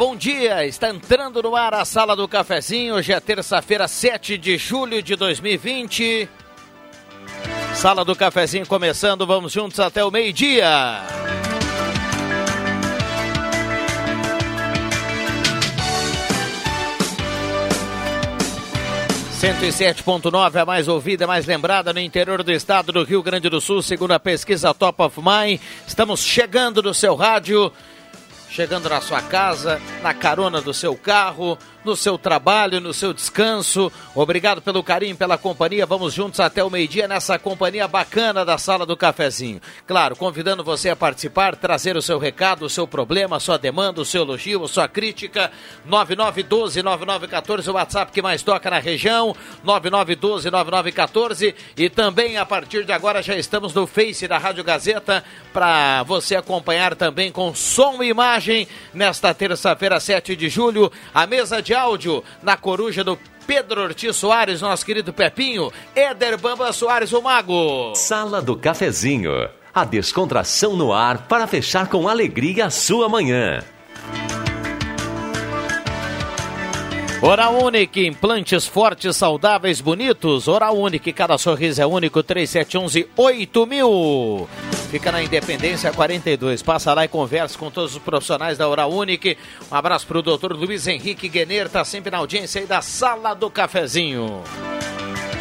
Bom dia. Está entrando no ar a Sala do Cafezinho. Hoje é terça-feira, 7 de julho de 2020. Sala do Cafezinho começando. Vamos juntos até o meio-dia. Cento e sete ponto nove, a mais ouvida, a mais lembrada no interior do estado do Rio Grande do Sul, segundo a pesquisa Top of Mind. Estamos chegando no seu rádio chegando na sua casa, na carona do seu carro, no seu trabalho, no seu descanso. Obrigado pelo carinho, pela companhia. Vamos juntos até o meio-dia nessa companhia bacana da Sala do Cafezinho. Claro, convidando você a participar, trazer o seu recado, o seu problema, a sua demanda, o seu elogio, a sua crítica. 9912-9914, o WhatsApp que mais toca na região. 9912-9914. E também, a partir de agora, já estamos no Face da Rádio Gazeta para você acompanhar também com som e imagem nesta terça-feira, 7 de julho. A mesa de de áudio na coruja do Pedro Ortiz Soares, nosso querido Pepinho, Éder Bamba Soares, o Mago. Sala do Cafezinho, a descontração no ar para fechar com alegria a sua manhã. Oral Unique, implantes fortes, saudáveis, bonitos. Oral Unique, cada sorriso é único, 3711 8000. Fica na Independência 42. Passa lá e conversa com todos os profissionais da Oral Unique. Um abraço para o doutor Luiz Henrique Guener, tá sempre na audiência aí da Sala do Cafezinho.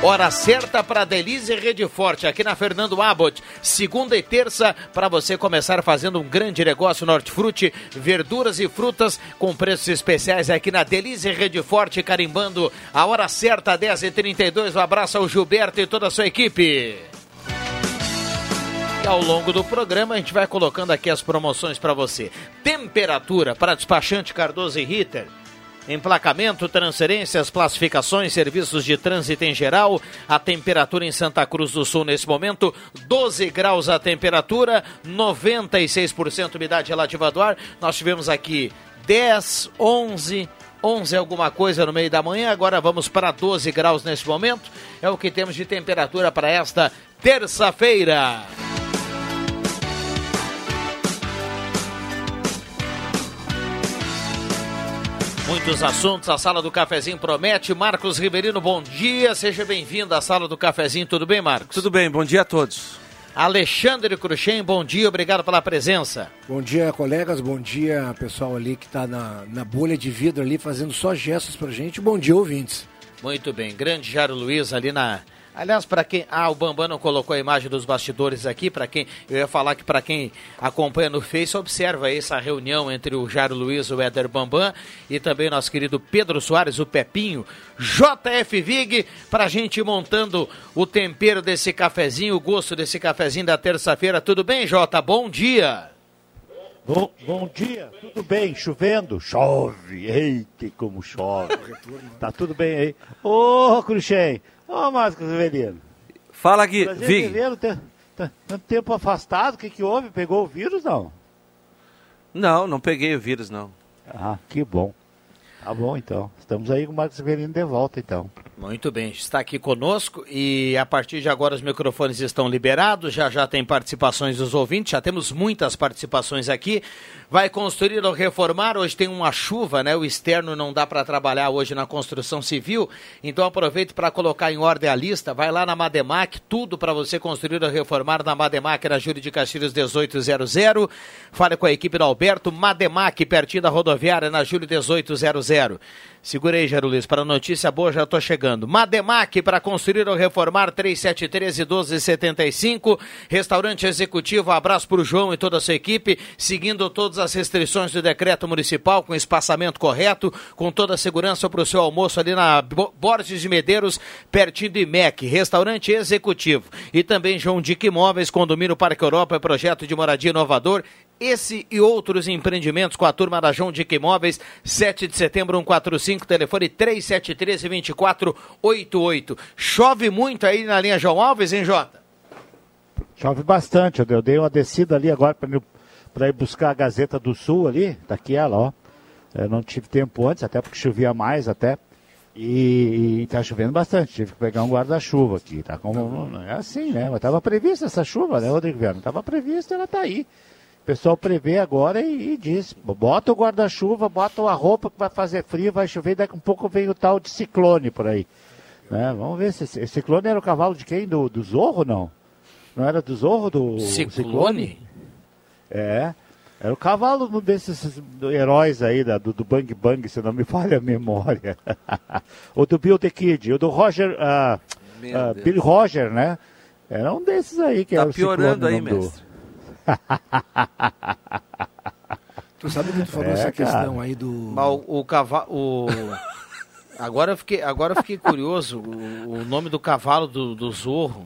Hora certa para Delize Rede Forte, aqui na Fernando Abbott. Segunda e terça, para você começar fazendo um grande negócio no hortifruti, verduras e frutas com preços especiais aqui na Delize Rede Forte, carimbando a hora certa, 10h32. Um abraço ao Gilberto e toda a sua equipe. Ao longo do programa a gente vai colocando aqui as promoções para você. Temperatura para despachante Cardoso e Ritter emplacamento, transferências, classificações, serviços de trânsito em geral. A temperatura em Santa Cruz do Sul nesse momento, 12 graus a temperatura, 96% umidade relativa do ar. Nós tivemos aqui 10, 11, 11 alguma coisa no meio da manhã, agora vamos para 12 graus nesse momento. É o que temos de temperatura para esta terça-feira. Muitos assuntos, a sala do cafezinho promete. Marcos Ribeirinho, bom dia, seja bem-vindo à sala do cafezinho. Tudo bem, Marcos? Tudo bem, bom dia a todos. Alexandre Cruxem, bom dia, obrigado pela presença. Bom dia, colegas, bom dia, pessoal ali que está na, na bolha de vidro ali fazendo só gestos pra gente. Bom dia, ouvintes. Muito bem, grande Jairo Luiz ali na, Aliás, para quem. Ah, o Bambam não colocou a imagem dos bastidores aqui. Para quem. Eu ia falar que para quem acompanha no Face, observa essa reunião entre o Jairo Luiz, o Éder Bambam e também nosso querido Pedro Soares, o Pepinho, JF Vig, para a gente montando o tempero desse cafezinho, o gosto desse cafezinho da terça-feira. Tudo bem, Jota? Bom dia. Bom, bom dia, tudo bem? Chovendo? Chove, eita, como chove. Tá tudo bem aí. Ô, oh, Cruxem, Ô, oh, Márcio Severino. Fala aqui, Vig. Tanto tempo afastado, o que, que houve? Pegou o vírus, não? Não, não peguei o vírus, não. Ah, que bom. Tá bom, então. Estamos aí com o Marcos Severino de volta, então. Muito bem, está aqui conosco e a partir de agora os microfones estão liberados, já já tem participações dos ouvintes, já temos muitas participações aqui. Vai construir ou reformar, hoje tem uma chuva, né? O externo não dá para trabalhar hoje na construção civil, então aproveite para colocar em ordem a lista, vai lá na Mademac, tudo para você construir ou reformar na Mademac, na Júlio de Castilhos 1800. Fale com a equipe do Alberto, Mademac, pertinho da rodoviária, na Júlio 1800 zero. Segura aí, Luiz, para notícia boa já estou chegando. Mademac para construir ou reformar 3713 1275. Restaurante executivo, abraço para o João e toda a sua equipe, seguindo todas as restrições do decreto municipal, com espaçamento correto, com toda a segurança para o seu almoço ali na Bo- Borges de Medeiros, pertinho do IMEC. Restaurante executivo. E também João Dick Imóveis, condomínio Parque Europa, projeto de moradia inovador. Esse e outros empreendimentos com a turma da João Dick Imóveis, 7 de setembro, 145, telefone 3713-2488. Chove muito aí na linha João Alves, hein, Jota? Chove bastante. Eu dei uma descida ali agora para ir buscar a Gazeta do Sul ali. Tá aqui ela, ó. Eu não tive tempo antes, até porque chovia mais até. E, e tá chovendo bastante. Tive que pegar um guarda-chuva aqui. Tá como, é assim, né? Mas tava prevista essa chuva, né, Rodrigo Viana? Tava prevista, ela tá aí. O pessoal prevê agora e, e diz: bota o guarda-chuva, bota a roupa que vai fazer frio, vai chover, daqui a um pouco vem o tal de ciclone por aí. Né? Vamos ver se esse ciclone era o cavalo de quem? Do, do Zorro, não? Não era do Zorro, do Ciclone? É. Era o cavalo de desses heróis aí, da, do, do Bang Bang, se não me falha a memória. o do Bill the Kid, o do Roger, ah, Meu ah. Billy Roger, né? Era um desses aí que Tá era o piorando Ciclone, aí, nome do- mestre. Tu sabe que tu falou É, essa cara. questão aí do. Mas o, o cavalo. O... Agora eu fiquei, agora eu fiquei curioso. O, o nome do cavalo do, do Zorro.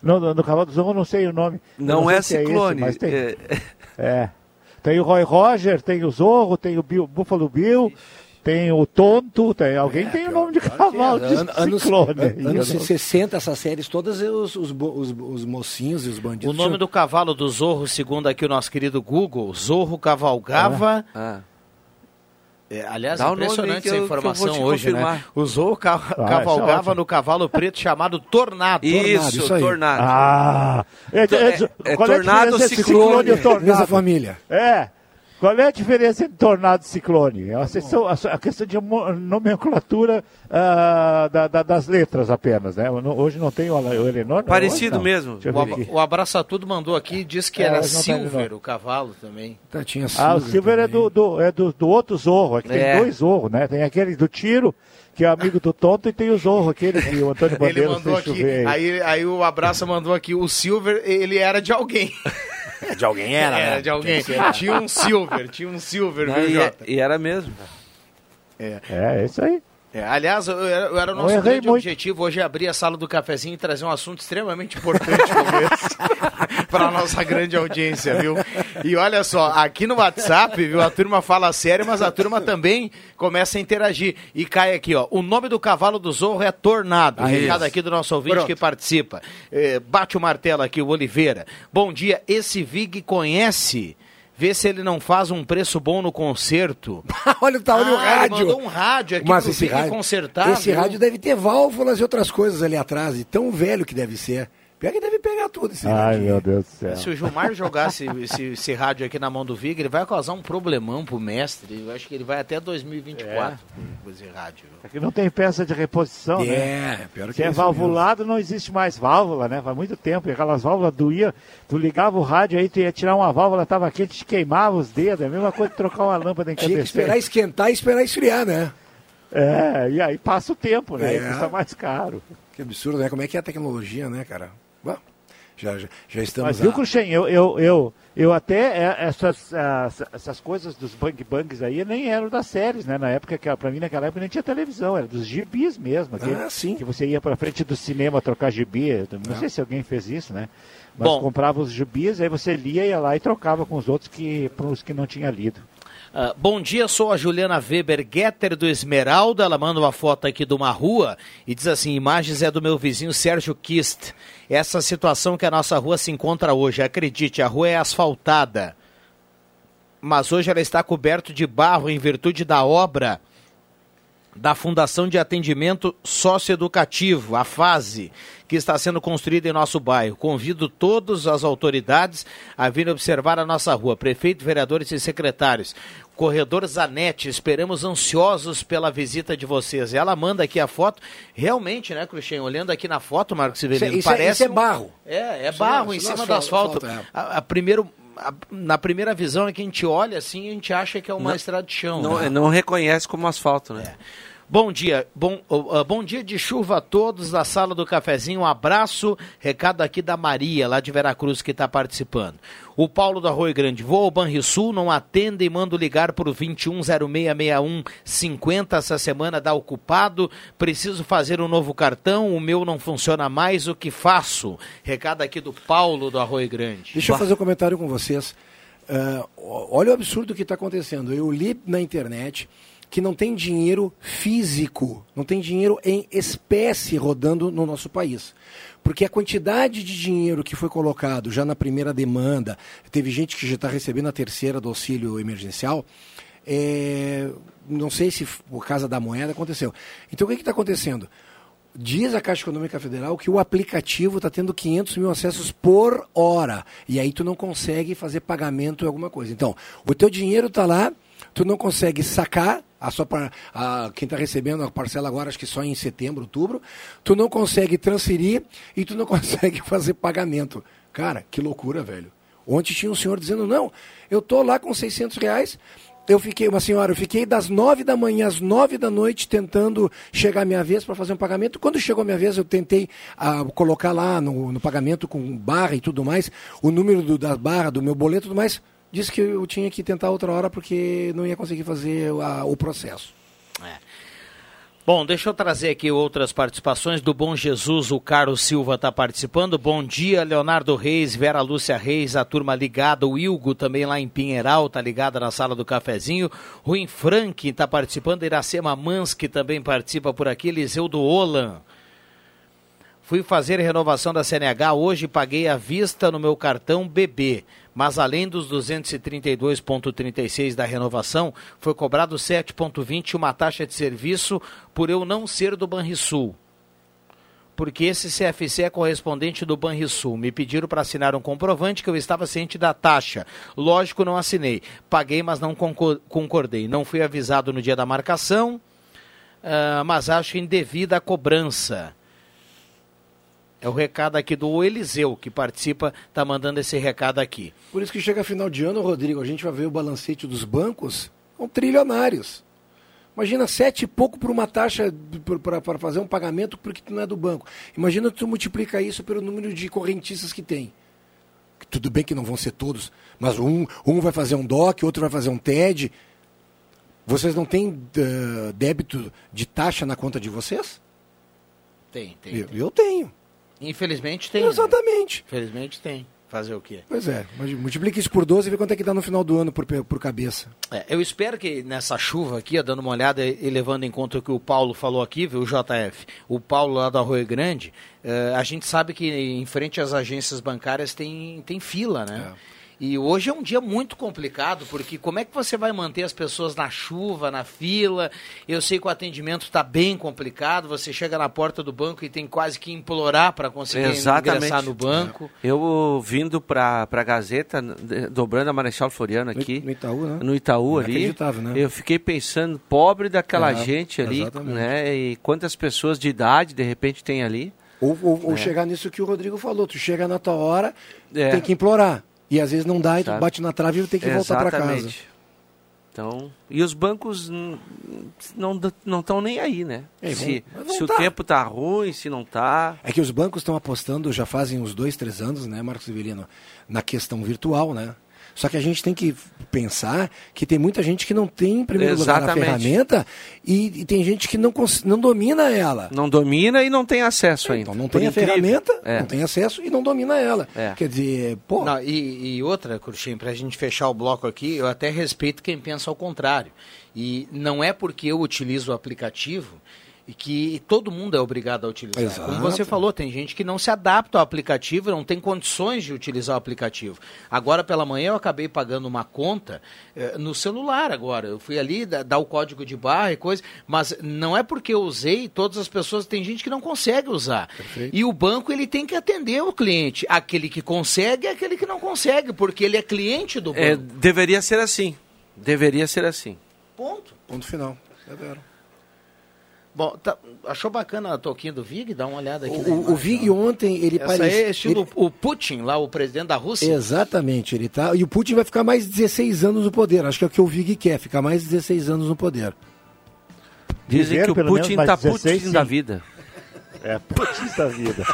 No, no, no Cavalo do Zorro eu não sei o nome. Não sei é esse, ciclone. mas tem, é- é. Tem o Roy Roger, tem o Zorro, tem o Bill, Buffalo Bill, tem o Tonto, tem, alguém tem o nome de cavalo de An- anos, ciclone. an- aí, anos eu não- 60, essas séries todas, os, os, os, os mocinhos e os bandidos. O nome do cavalo do Zorro, segundo aqui o nosso querido Google, Zorro cavalgava. Ah. É, aliás, Dá impressionante essa eu- vou informação hoje, né? confirmar. O Zorro ca- isso é cavalgava ótimo. no cavalo preto chamado Tornado. Isso, isso aí. tornado. Ah! É, é, É- é tornado ciclone? ciclone e Mesma tornado? família. É. Qual é a diferença entre tornado e ciclone? É a, questão- a- a questão de nomenclatura ah, da- da- das letras apenas, né? Hoje não tem o, o Parecido não. mesmo. O, o Abraça Tudo mandou aqui e disse que É, era tá Silver, o cavalo também. Tá, tinha Ah, o Silver Silver é do, também. do- é do, do outro Zorro. Aqui É. tem dois Zorro, né? Tem aquele do tiro, que é amigo do Tonto, e tem o Zorro, aquele que o Antônio Ele Bandeiras mandou fez aqui, aí, aí o Abraça mandou aqui, o Silver, ele era de alguém. De alguém Era, de alguém. Tinha um Silver, tinha um Silver, Não, viu, e, é- Jota? e era mesmo. É, é isso aí. É, aliás, eu- era, eu era o nosso grande muito. objetivo hoje é abrir a sala do cafezinho e trazer um assunto extremamente importante para a nossa grande audiência, viu? E olha só, aqui no WhatsApp, viu, a turma fala sério, mas a turma também começa a interagir. E cai aqui, ó, o nome do cavalo do Zorro é Tornado. Recado aqui do nosso ouvinte Pronto. que participa. É, bate o martelo aqui, o Oliveira. Bom dia, esse Vig conhece... Vê se ele não faz um preço bom no concerto. olha, tá, olha o Ah, ele rádio. mandou um rádio aqui Mas esse rádio, consertar. esse viu? rádio deve ter válvulas e outras coisas ali atrás. E tão velho que deve ser. Pior que deve pegar tudo esse Ai, rádio. meu Deus do céu. Se o Gilmar jogasse esse, esse rádio aqui na mão do Vig, ele vai causar um problemão pro mestre. Eu acho que ele vai até 2024 com esse rádio. Aqui não tem peça de reposição, né? É, pior que Se é isso valvulado, não existe mais válvula, né? Faz muito tempo. E aquelas válvulas doía. Tu ligava o rádio aí, tu ia tirar uma válvula, tava quente, te queimava os dedos. É a mesma coisa que trocar uma lâmpada mesmo. Tinha que esperar esquentar e esperar esfriar, né? É, e aí passa o tempo, né? E É. custa mais caro. Que absurdo, né? Como é que é a tecnologia, né, cara? Bom, já, já, já estamos... Mas viu, a- Cruxem, eu, eu, eu, eu até, é, essas, essas coisas dos bang bangs aí nem eram das séries, né? Na época, que pra mim naquela época nem tinha televisão, era dos gibis mesmo. aquele Ah, sim. Que você ia pra frente do cinema trocar gibi. Não Ah. sei se alguém fez isso, né? Mas Bom. comprava os gibis, aí você lia, ia lá e trocava com os outros que, para os que não tinha lido. Ah, bom dia, sou a Juliana Weber Getter do Esmeralda. Ela manda uma foto aqui de uma rua e diz assim: imagens é do meu vizinho Sérgio Kist. Essa situação que a nossa rua se encontra hoje, acredite, a rua é asfaltada. Mas hoje ela está coberta de barro em virtude da obra da Fundação de Atendimento Socioeducativo, a FASE, que está sendo construída em nosso bairro. Convido todas as autoridades a virem observar a nossa rua, prefeito, vereadores e secretários. Corredor Zanetti, esperamos ansiosos pela visita de vocês. Ela manda aqui a foto. Realmente, né, Cruxem? Olhando aqui na foto, Marcos Severino, Isso é- isso é- parece. isso é um- barro. É, é Isso barro não- em cima é do asfalto, asfalto. é. A, a primeiro a- na primeira visão é que a gente olha assim, a gente acha que é uma Não- estrada de chão. Não, né? não reconhece como asfalto, né? Bom dia, bom, ó, bom dia de chuva a todos da sala do cafezinho. Um abraço, recado aqui da Maria, lá de Veracruz, que está participando. O Paulo do Arroio Grande, vou ao Banrisul, não atende e mando ligar para o 21066150 essa semana, dá ocupado. Preciso fazer um novo cartão, o meu não funciona mais, o que faço? Recado aqui do Paulo do Arroio Grande. Deixa eu fazer um comentário com vocês. Ah, olha o absurdo que está acontecendo. Eu li na internet que não tem dinheiro físico, não tem dinheiro em espécie rodando no nosso país. Porque a quantidade de dinheiro que foi colocado já na primeira demanda, teve gente que já está recebendo a terceira do auxílio emergencial, é, não sei se por causa da moeda aconteceu. Então o que está acontecendo? Diz a Caixa Econômica Federal que o aplicativo está tendo 500 mil acessos por hora. E aí tu não consegue fazer pagamento em alguma coisa. Então, o teu dinheiro está lá, tu não consegue sacar, a sua, par- a, quem está recebendo a parcela agora, acho que só em setembro, outubro, tu não consegue transferir e tu não consegue fazer pagamento. Cara, que loucura, velho. Ontem tinha um senhor dizendo, não, eu tô lá com 600 reais, eu fiquei, uma senhora, eu fiquei das nove da manhã às nove da noite tentando chegar a minha vez para fazer um pagamento. Quando chegou a minha vez, eu tentei ah, colocar lá no, no pagamento com barra e tudo mais, o número do, da barra, do meu boleto e tudo mais. Disse que eu tinha que tentar outra hora porque não ia conseguir fazer a- o processo. Bom, deixa eu trazer aqui outras participações do Bom Jesus, o Carlos Silva está participando. Bom dia, Leonardo Reis, Vera Lúcia Reis, a turma ligada, o Ilgo também lá em Pinheiral, tá ligada na sala do cafezinho. Rui Frank está participando, Iracema Mansky também participa por aqui, Eliseu do Olan. Fui fazer renovação da CNH hoje, paguei à vista no meu cartão BB, mas além dos 232,36 da renovação, foi cobrado 7,20 uma taxa de serviço por eu não ser do Banrisul. Porque esse CFC é correspondente do Banrisul. Me pediram para assinar um comprovante que eu estava ciente da taxa. Lógico, não assinei. Paguei, mas não concor- concordei. Não fui avisado no dia da marcação, ah, mas acho indevida a cobrança. É o recado aqui do Eliseu, que participa, está mandando esse recado aqui. Por isso que chega final de ano, Rodrigo, a gente vai ver o balancete dos bancos, são trilionários. Imagina sete e pouco por uma taxa para fazer um pagamento porque tu não é do banco. Imagina tu multiplica isso pelo número de correntistas que tem. Tudo bem que não vão ser todos, mas um, um vai fazer um DOC, outro vai fazer um TED. Vocês não têm eh, débito de taxa na conta de vocês? Tem, tem. Eu, eu tenho. Infelizmente tem. né? Exatamente. Infelizmente tem. Fazer o quê? Pois é, mas multiplica isso por 12 e vê quanto é que dá no final do ano por, por cabeça. É, eu espero que nessa chuva aqui, ó, dando uma olhada e levando em conta o que o Paulo falou aqui, viu, o JF, o Paulo lá do Arroio Grande, eh, a gente sabe que em frente às agências bancárias tem, tem fila, né? E hoje é um dia muito complicado, porque como é que você vai manter as pessoas na chuva, na fila? Eu sei que o atendimento está bem complicado, você chega na porta do banco e tem quase que implorar para conseguir Exatamente. ingressar no banco. Eu vindo para a Gazeta, dobrando a Marechal Floriano aqui, No Itaú, né? no Itaú ali, né? eu fiquei pensando, pobre daquela É, gente ali, exatamente. né? E quantas pessoas de idade de repente tem ali. Ou, ou- ou É. chegar nisso que o Rodrigo falou, tu chega na tua hora, É. tem que implorar. E às vezes não dá e tu Sabe? bate na trave e tem que voltar para casa. Exatamente. Então, e os bancos não não estão nem aí, né? É, se se o tá. tempo tá ruim, se não tá. É que os bancos estão apostando já fazem uns dois, três anos, né, Marcos Severino, na questão virtual, né? Só que a gente tem que pensar que tem muita gente que não tem, em primeiro lugar, a Exatamente. ferramenta e, e tem gente que não, não domina ela. Não domina e não tem acesso ainda. Então não tem a incrível. ferramenta, É. não tem acesso e não domina ela. É. Quer dizer, pô, Não, e, e outra, Cruxem, para a gente fechar o bloco aqui, eu até respeito quem pensa ao contrário. E não é porque eu utilizo o aplicativo e que todo mundo é obrigado a utilizar. Exato. Como você falou, tem gente que não se adapta ao aplicativo, não tem condições de utilizar o aplicativo. Agora pela manhã eu acabei pagando uma conta eh, no celular agora. Eu fui ali da- dar o código de barra e coisa, mas não é porque eu usei, todas as pessoas, tem gente que não consegue usar. E o banco ele tem que atender o cliente. Aquele que consegue é aquele que não consegue, porque ele é cliente do É, banco. deveria ser assim. Deveria ser assim. Ponto. ponto final. Severo. Bom, tá- achou bacana a toquinha do Vig? Dá uma olhada aqui. O, o Vig ó. ontem, ele parecia... aí é estilo ele- o Putin, lá, o presidente da Rússia. Exatamente, ele tá. E o Putin vai ficar mais 16 anos no poder. Acho que é o que o Vig quer, ficar mais 16 anos no poder. Dizem Viver que o Putin menos tá mais 16, Putin sim. da vida. É, putz da vida.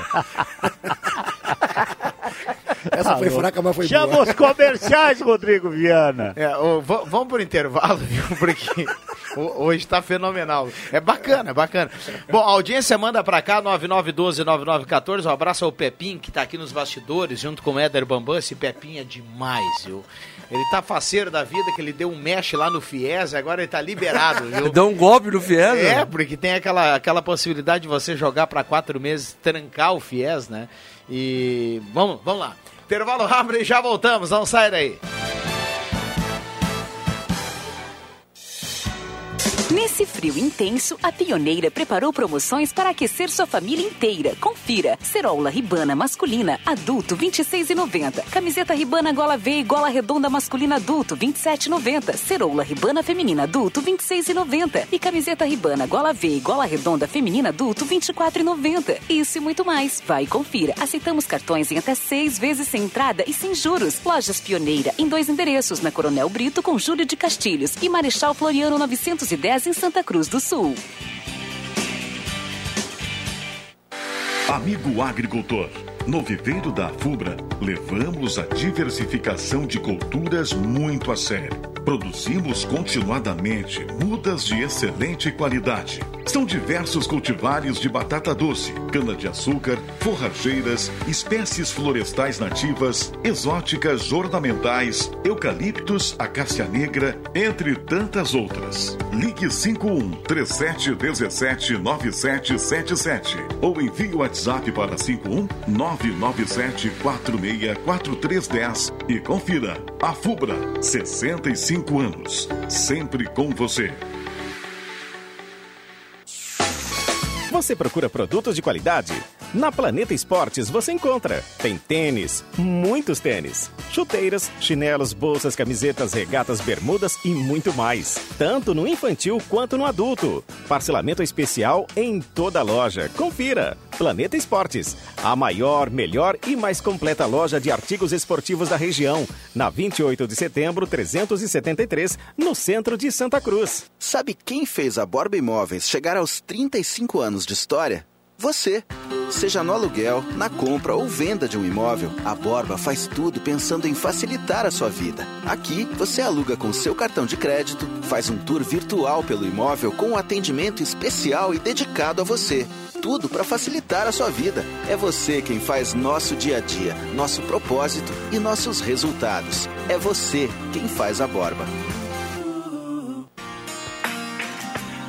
Essa foi Alô. fraca, mas foi Chama boa. os comerciais, Rodrigo Viana. É, ô, va- vamos pro intervalo, viu? Porque ho- hoje tá fenomenal. É bacana, é bacana. Bom, a audiência manda pra cá, 9912-9914. Um abraço ao Pepinho, que tá aqui nos bastidores, junto com o Éder Bambam. Esse Pepinho é demais, viu? Ele tá faceiro da vida, que ele deu um mexe lá no Fies, agora ele tá liberado, viu? Dá um golpe no Fies, É, né? porque tem aquela, aquela possibilidade de você jogar para quatro meses, trancar o FIES, né? E vamos, vamos lá. Intervalo rápido e já voltamos, não sai daí. Nesse frio intenso, a Pioneira preparou promoções para aquecer sua família inteira. Confira: Cerola Ribana masculina adulto 26,90. Camiseta Ribana gola V e gola redonda masculina adulto 27,90. Cerola Ribana feminina adulto 26,90 e camiseta Ribana gola V e gola redonda feminina adulto 24,90. Isso e muito mais. Vai e confira. Aceitamos cartões em até seis vezes sem entrada e sem juros. Lojas Pioneira em dois endereços na Coronel Brito com Júlio de Castilhos e Marechal Floriano 910 em Santa Cruz do Sul. Amigo agricultor, no viveiro da FUBRA, levamos a diversificação de culturas muito a sério. Produzimos continuadamente mudas de excelente qualidade. São diversos cultivares de batata doce, cana-de-açúcar, forrageiras, espécies florestais nativas, exóticas ornamentais, eucaliptos, acácia negra, entre tantas outras. Ligue 51 3717 9777 ou envie o WhatsApp para 51 997 464310 e confira. A FUBRA, 65 anos, sempre com você. Você procura produtos de qualidade? Na Planeta Esportes você encontra. Tem tênis, muitos tênis, chuteiras, chinelos, bolsas, camisetas, regatas, bermudas e muito mais. Tanto no infantil quanto no adulto. Parcelamento especial em toda a loja. Confira. Planeta Esportes, a maior, melhor e mais completa loja de artigos esportivos da região. Na 28 de setembro, 373, no centro de Santa Cruz. Sabe quem fez a Borba Imóveis chegar aos 35 anos de história? Você. Seja no aluguel, na compra ou venda de um imóvel, a Borba faz tudo pensando em facilitar a sua vida. Aqui, você aluga com seu cartão de crédito, faz um tour virtual pelo imóvel com um atendimento especial e dedicado a você. Tudo para facilitar a sua vida. É você quem faz nosso dia a dia, nosso propósito e nossos resultados. É você quem faz a Borba.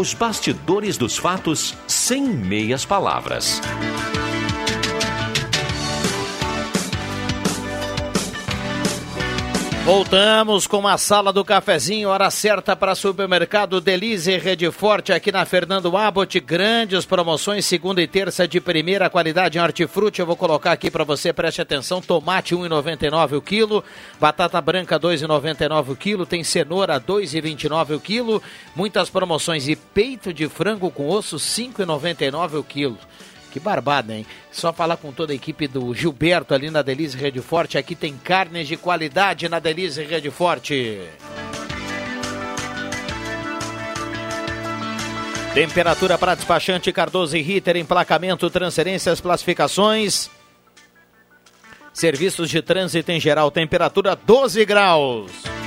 Os bastidores dos fatos sem meias palavras. Voltamos com a sala do cafezinho, hora certa para supermercado Delize Rede Forte aqui na Fernando Abbott. Grandes promoções, segunda e terça de primeira qualidade em hortifruti. Eu vou colocar aqui para você, preste atenção: tomate 1,99 o quilo, batata branca 2,99 o quilo, tem cenoura 2,29 o quilo. Muitas promoções e peito de frango com osso 5,99 o quilo. Que barbada, hein? Só falar com toda a equipe do Gilberto ali na Delize Rede Forte. Aqui tem carnes de qualidade na Delize Rede Forte. Temperatura para despachante Cardoso e Ritter, emplacamento, transferências, classificações. Serviços de trânsito em geral, temperatura 12 graus.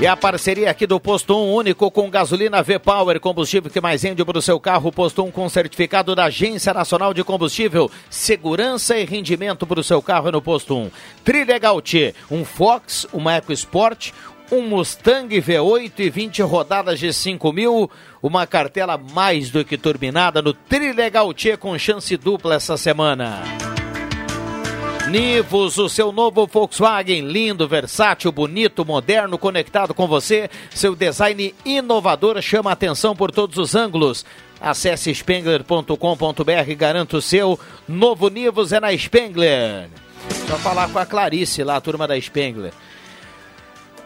E a parceria aqui do Posto 1 único com gasolina V-Power, combustível que mais rende para o seu carro. Posto 1 com certificado da Agência Nacional de Combustível. Segurança e rendimento para o seu carro no Posto 1. Trilegal T, um Fox, uma EcoSport, um Mustang V8 e 20 rodadas de 5 mil. Uma cartela mais do que turbinada no Trilegal T com chance dupla essa semana. Nivus, o seu novo Volkswagen, lindo, versátil, bonito, moderno, conectado com você. Seu design inovador chama atenção por todos os ângulos. Acesse spengler.com.br e garanta o seu. Novo Nivus é na Spengler. Só falar com a Clarice lá, a turma da Spengler.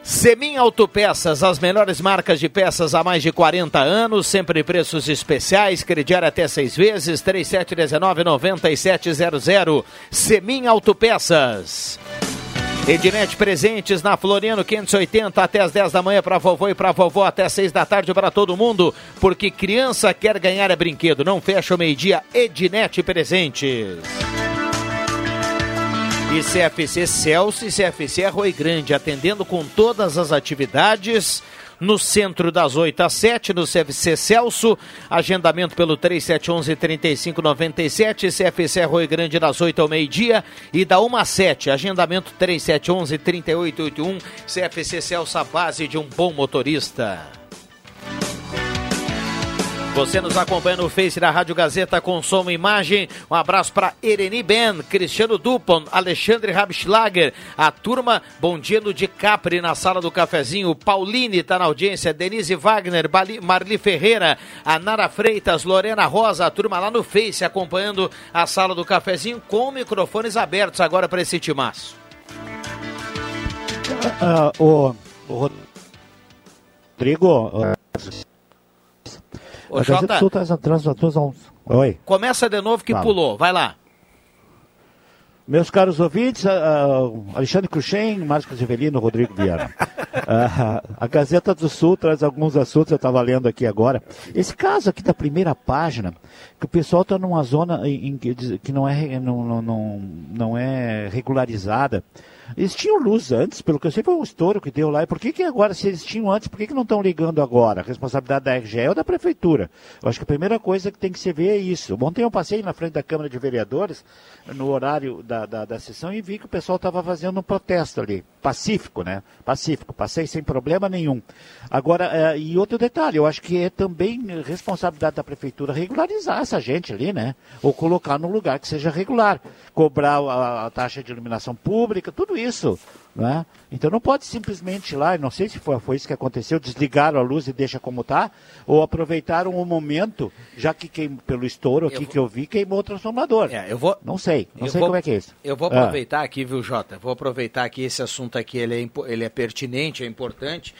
Semin Autopeças, as melhores marcas de peças há mais de 40 anos, sempre preços especiais, crediário até seis vezes, 3719-9700. Semin Autopeças. Ednet Presentes na Floriano 580 até as 10 da manhã para vovô e para vovó até 6 da tarde para todo mundo, porque criança quer ganhar é brinquedo, não fecha o meio-dia. Ednet Presentes. E CFC Celso e CFC Arroio Grande, atendendo com todas as atividades. No centro das 8 às 7, no CFC Celso, agendamento pelo 3711-3597, CFC Arroio Grande das 8 ao meio-dia e da 1 às 7, agendamento 3711-3881, CFC Celso, a base de um bom motorista. Você nos acompanha no Face da Rádio Gazeta com som e imagem. Um abraço para Ereni Ben, Cristiano Dupont, Alexandre Rabschlager, a turma Bom Dia no de Capri na sala do cafezinho. Pauline está na audiência, Denise Wagner, Marli Ferreira, a Nara Freitas, Lorena Rosa, a turma lá no Face acompanhando a sala do cafezinho com microfones abertos agora para esse timaço. Uh, o, o Rodrigo. Uh, Ô, a Gazeta Jota. do Sul traz, traz, traz um... Oi. Começa de novo que Fala. pulou, vai lá. Meus caros ouvintes, ah, Alexandre Cruxem, Marcos Rivelino, Rodrigo Viana. Ah, a Gazeta do Sul traz alguns assuntos, eu estava lendo aqui agora. Esse caso aqui da primeira página, que o pessoal está numa zona em, em que não, é, não, não, não, não é regularizada. Eles tinham luz antes, pelo que eu sei, foi um estouro que deu lá. E por que, que agora, se eles tinham antes, por que, que não estão ligando agora? A responsabilidade da RGE ou da Prefeitura? Eu acho que a primeira coisa que tem que se ver é isso. Ontem eu passei na frente da Câmara de Vereadores, no horário da, da, da sessão, e vi que o pessoal estava fazendo um protesto ali. Pacífico, né? Pacífico. Passei sem problema nenhum. Agora, eh, e outro detalhe, eu acho que é também responsabilidade da Prefeitura regularizar essa gente ali, né? Ou colocar num lugar que seja regular. Cobrar a, a taxa de iluminação pública, tudo fazendo isso. Né? Então não pode simplesmente ir lá, não sei se foi, foi isso que aconteceu, desligaram a luz e deixa como está, ou aproveitaram o momento, já que queim, pelo estouro aqui vou- que eu vi, queimou o transformador. É, eu vou. Não sei, não Eu sei vou- como é que é isso. Eu vou Ah. aproveitar aqui, viu, Jota? Vou aproveitar aqui esse assunto aqui, ele é, ele é pertinente, é importante.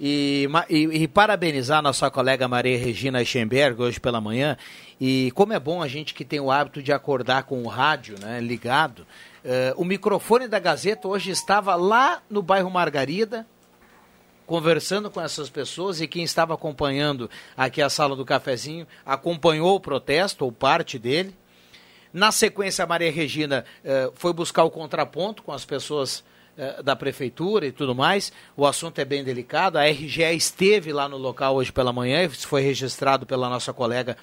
E, e- e parabenizar a nossa colega Maria Regina Eichenberg hoje pela manhã. E como é bom a gente que tem o hábito de acordar com o rádio né, ligado. Eh, o microfone da Gazeta hoje estava lá no bairro Margarida, conversando com essas pessoas e quem estava acompanhando aqui a sala do cafezinho acompanhou o protesto ou parte dele. Na sequência, a Maria Regina eh, foi buscar o contraponto com as pessoas eh, da prefeitura e tudo mais. O assunto é bem delicado. A RGE esteve lá no local hoje pela manhã, isso foi registrado pela nossa colega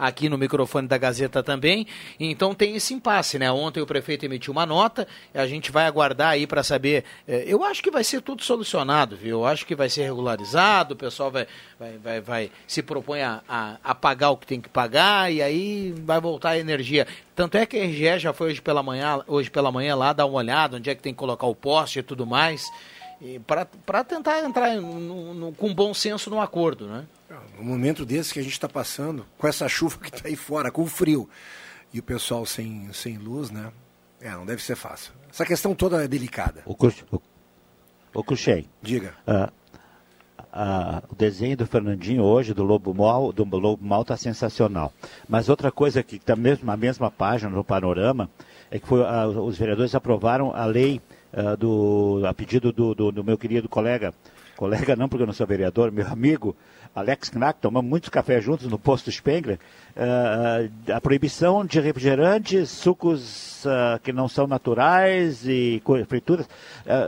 aqui no microfone da Gazeta também. Então tem esse impasse, né? Ontem o prefeito emitiu uma nota, a gente vai aguardar aí para saber. eh, eu acho que vai ser tudo solucionado, viu? Eu acho que vai ser regularizado, o pessoal vai, vai, vai, vai se propõe a, a, a pagar o que tem que pagar e aí vai voltar a energia. Tanto é que a RGE já foi hoje pela manhã, hoje pela manhã lá dar uma olhada onde é que tem que colocar o poste e tudo mais. Para tentar entrar no- no- com bom senso no acordo, né? No momento desse que a gente está passando, com essa chuva que está aí fora, com o frio, e o pessoal sem, sem luz, né? É, não deve ser fácil. Essa questão toda é delicada. O, Cru- o, o Cruxem. Diga. Ah, ah, o desenho do Fernandinho hoje, do Lobo Mal, do Lobo Mal está sensacional. Mas outra coisa que está mesmo na mesma página, no panorama, é que foi, ah, os vereadores aprovaram a lei ah, do, a pedido do, do- do meu querido colega, colega não porque eu não sou vereador, meu amigo, Alex Knack, tomamos muitos cafés juntos no posto Spengler, ah, a proibição de refrigerantes, sucos ah, que não são naturais e frituras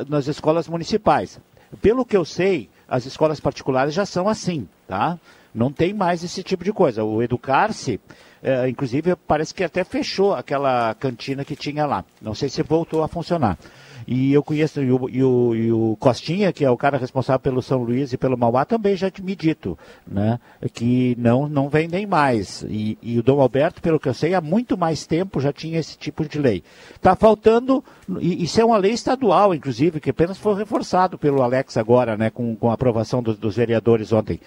nas escolas municipais. Pelo que eu sei, as escolas particulares já são assim, tá? Não tem mais esse tipo de coisa. O Educar-se, eh, inclusive, parece que até fechou aquela cantina que tinha lá. Não sei se voltou a funcionar. E eu conheço, e o, e o- e o Costinha, que é o cara responsável pelo São Luís e pelo Mauá, também já me dito, né? Que não, não vendem mais. E, e o Dom Alberto, pelo que eu sei, há muito mais tempo já tinha esse tipo de lei. Está faltando, e isso é uma lei estadual, inclusive, que apenas foi reforçado pelo Alex agora, né? Com, com a aprovação dos, dos vereadores ontem.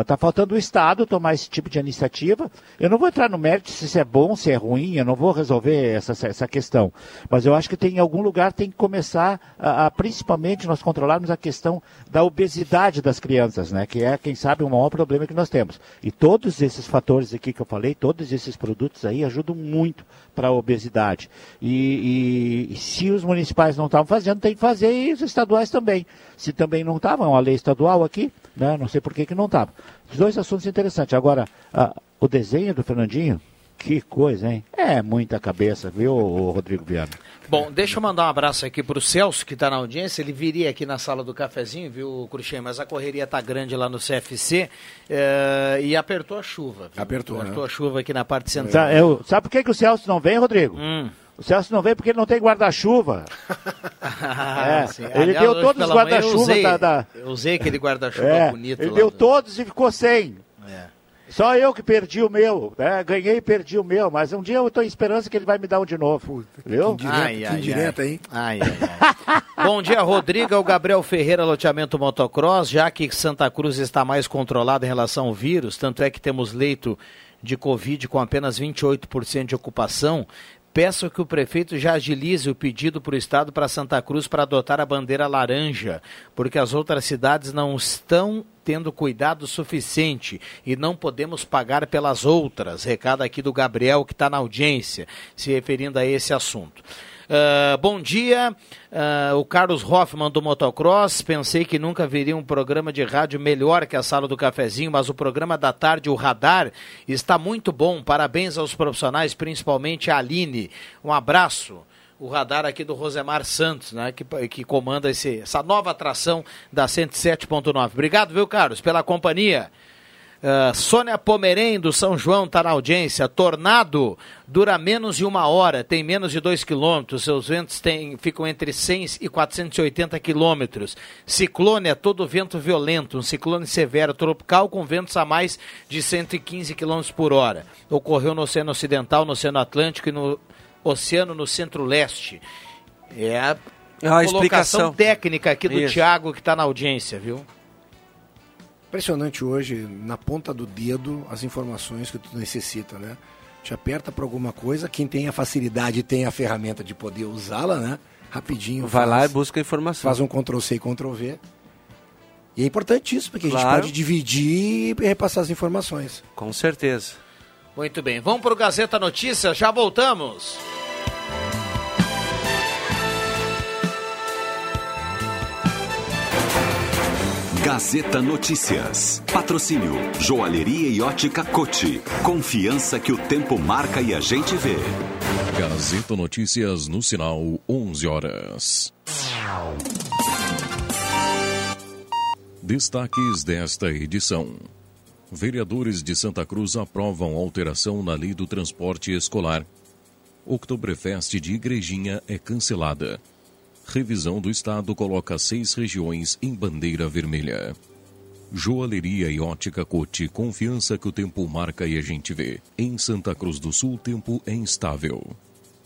Está faltando o Estado tomar esse tipo de iniciativa. Eu não vou entrar no mérito se isso é bom, se é ruim, eu não vou resolver essa, essa questão. Mas eu acho que tem em algum lugar tem que começar a, a, principalmente nós controlarmos a questão da obesidade das crianças, né? Que é, quem sabe, o maior problema que nós temos. E todos esses fatores aqui que eu falei, todos esses produtos aí ajudam muito para a obesidade. E, e- e se os municipais não estavam fazendo, tem que fazer e os estaduais também. Se também não estavam, é uma lei estadual aqui, né? Não sei por que, que não estava. Os dois assuntos interessantes. Agora, a- o desenho do Fernandinho, que coisa, hein? É muita cabeça, viu, Rodrigo Viana? Bom, deixa eu mandar um abraço aqui pro Celso, que está na audiência. Ele viria aqui na sala do cafezinho, viu, Cruxem? Mas a correria tá grande lá no CFC eh, e apertou a chuva. viu? Apertou, Apertou né? a chuva aqui na parte central. Eu- sabe por que, que o Celso não vem, Rodrigo? Hum. O Celso não vem porque ele não tem guarda-chuva. Ah, É, sim. ele Aliás, deu todos os pela manhã eu guarda-chuva usei- da, da- Eu usei aquele guarda-chuva É, bonito ele lá deu do- todos e ficou sem. Só eu que perdi o meu. né? Ganhei e perdi o meu. Mas um dia eu estou em esperança que ele vai me dar um de novo. Viu? Ai, ai, indireta, ai. hein? Ai, ai, ai. Bom dia, Rodrigo. É o Gabriel Ferreira, loteamento motocross. Já que Santa Cruz está mais controlada em relação ao vírus, tanto é que temos leito de Covid com apenas 28% de ocupação. Peço que o prefeito já agilize o pedido para o Estado para Santa Cruz para adotar a bandeira laranja, porque as outras cidades não estão tendo cuidado suficiente e não podemos pagar pelas outras. Recado aqui do Gabriel, que está na audiência, se referindo a esse assunto. Ah, bom dia, Ah, o Carlos Hoffman do Motocross. Pensei que nunca viria um programa de rádio melhor que a Sala do Cafezinho, mas o programa da tarde, o Radar, está muito bom. Parabéns aos profissionais, principalmente a Aline. Um abraço. O radar aqui do Rosemar Santos, né, que, que comanda esse, essa nova atração da 107.9. Obrigado, viu, Carlos, pela companhia. Ah, Sônia Pomerém, do São João, está na audiência. Tornado dura menos de uma hora, tem menos de 2 quilômetros. Seus ventos têm, ficam entre 100 e 480 quilômetros. Ciclone é todo vento violento, um ciclone severo tropical com ventos a mais de 115 quilômetros por hora. Ocorreu no Oceano Ocidental, no Oceano Atlântico e no Oceano no Centro-Leste. É a, a colocação explicação. técnica aqui do Isso. Thiago que está na audiência, viu? Impressionante hoje, na ponta do dedo, as informações que tu necessita, né? Te aperta para alguma coisa, quem tem a facilidade e tem a ferramenta de poder usá-la, né? Rapidinho. Vai faz, lá e busca informação. Faz um Ctrl-C e Ctrl-V. E é importante isso, porque a gente Claro. pode dividir e repassar as informações. Com certeza. Muito bem, vamos para o Gazeta Notícias, já voltamos. Gazeta Notícias. Patrocínio Joalheria e Ótica Cote. Confiança que o tempo marca e a gente vê. Gazeta Notícias no sinal 11 horas. Destaques desta edição. Vereadores de Santa Cruz aprovam alteração na lei do transporte escolar. Oktoberfest de Igrejinha é cancelada. Revisão do Estado coloca seis regiões em bandeira vermelha. Joalheria e ótica Cote, confiança que o tempo marca e a gente vê. Em Santa Cruz do Sul, tempo é instável.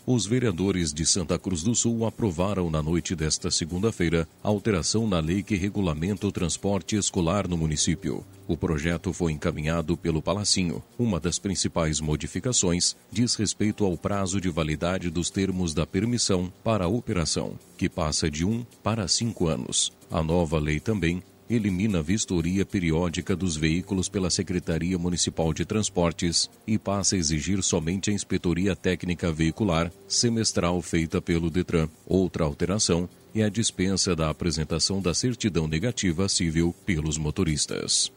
Os vereadores de Santa Cruz do Sul aprovaram na noite desta segunda-feira a alteração na lei que regulamenta o transporte escolar no município. O projeto foi encaminhado pelo Palacinho. Uma das principais modificações diz respeito ao prazo de validade dos termos da permissão para a operação, que passa de um para cinco anos. A nova lei também elimina a vistoria periódica dos veículos pela Secretaria Municipal de Transportes e passa a exigir somente a inspetoria técnica veicular semestral feita pelo Detran. Outra alteração é a dispensa da apresentação da certidão negativa civil pelos motoristas.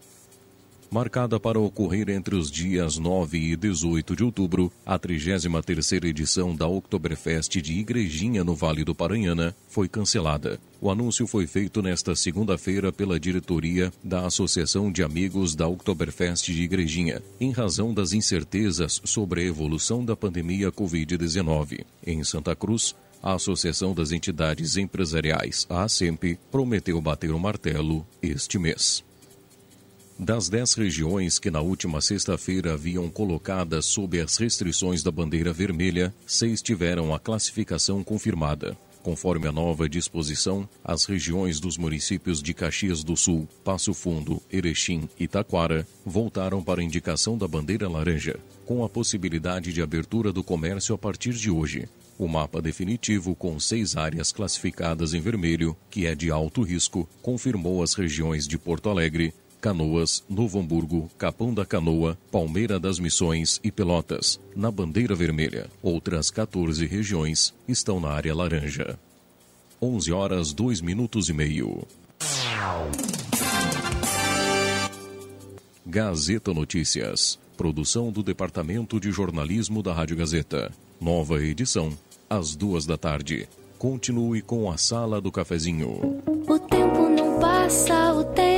Marcada para ocorrer entre os dias 9 e 18 de outubro, a 33ª edição da Oktoberfest de Igrejinha no Vale do Paranhana foi cancelada. O anúncio foi feito nesta segunda-feira pela diretoria da Associação de Amigos da Oktoberfest de Igrejinha, em razão das incertezas sobre a evolução da pandemia Covid-19. Em Santa Cruz, a Associação das Entidades Empresariais, a ASEMP, prometeu bater o martelo este mês. Das dez regiões que na última sexta-feira haviam colocadas sob as restrições da bandeira vermelha, seis tiveram a classificação confirmada. Conforme a nova disposição, as regiões dos municípios de Caxias do Sul, Passo Fundo, Erechim e Taquara voltaram para a indicação da bandeira laranja, com a possibilidade de abertura do comércio a partir de hoje. O mapa definitivo, com seis áreas classificadas em vermelho, que é de alto risco, confirmou as regiões de Porto Alegre, Canoas, Novo Hamburgo, Capão da Canoa, Palmeira das Missões e Pelotas, na bandeira vermelha. Outras 14 regiões estão na área laranja. 11 horas 2 minutos e meio. Gazeta Notícias. Produção do Departamento de Jornalismo da Rádio Gazeta. Nova edição, às duas da tarde. Continue com a Sala do Cafezinho. O tempo não passa, o tempo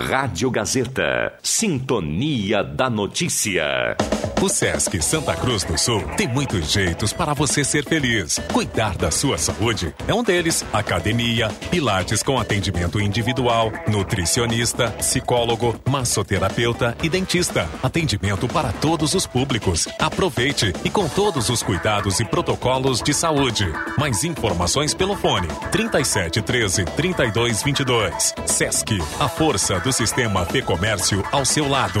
Rádio Gazeta. Sintonia da Notícia. O Sesc Santa Cruz do Sul tem muitos jeitos para você ser feliz. Cuidar da sua saúde é um deles. Academia, pilates com atendimento individual, nutricionista, psicólogo, massoterapeuta e dentista. Atendimento para todos os públicos. Aproveite e com todos os cuidados e protocolos de saúde. Mais informações pelo fone 37 13 32 22. Sesc, a força do sistema Fê Comércio ao seu lado.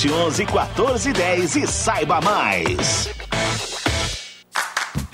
3711 1410 e saiba mais.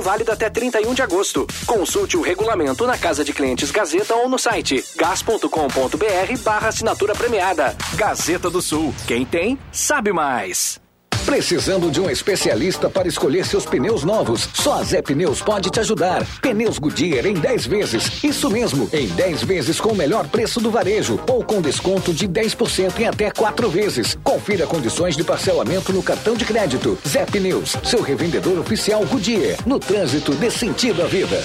válida até 31 de agosto. Consulte o regulamento na Casa de Clientes Gazeta ou no site gas.com.br barra assinatura premiada. Gazeta do Sul. Quem tem, sabe mais. Precisando de um especialista para escolher seus pneus novos? Só a Zé Pneus pode te ajudar. Pneus Goodyear em 10 vezes. Isso mesmo, em 10 vezes com o melhor preço do varejo ou com desconto de 10% em até 4 vezes. Confira condições de parcelamento no cartão de crédito. Zé Pneus, seu revendedor oficial Goodyear. No trânsito dê sentido à vida.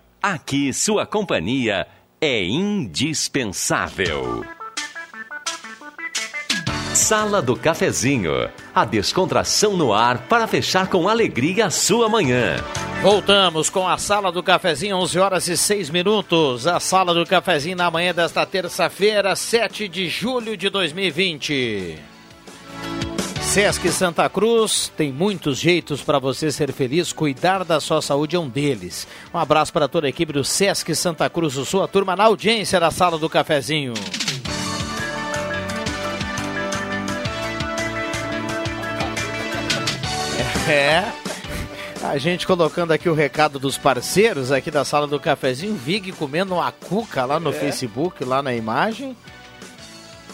Aqui sua companhia é indispensável. Sala do Cafezinho. A descontração no ar para fechar com alegria a sua manhã. Voltamos com a Sala do Cafezinho, 11 horas e 6 minutos. A Sala do Cafezinho na manhã desta terça-feira, 7 de julho de 2020. Sesc Santa Cruz tem muitos jeitos para você ser feliz. Cuidar da sua saúde é um deles. Um abraço para toda a equipe do Sesc Santa Cruz do Sul, a turma na audiência da Sala do Cafezinho. É. A gente colocando aqui o recado dos parceiros aqui da sala do cafezinho, Vig comendo uma cuca lá no É. Facebook, lá na imagem.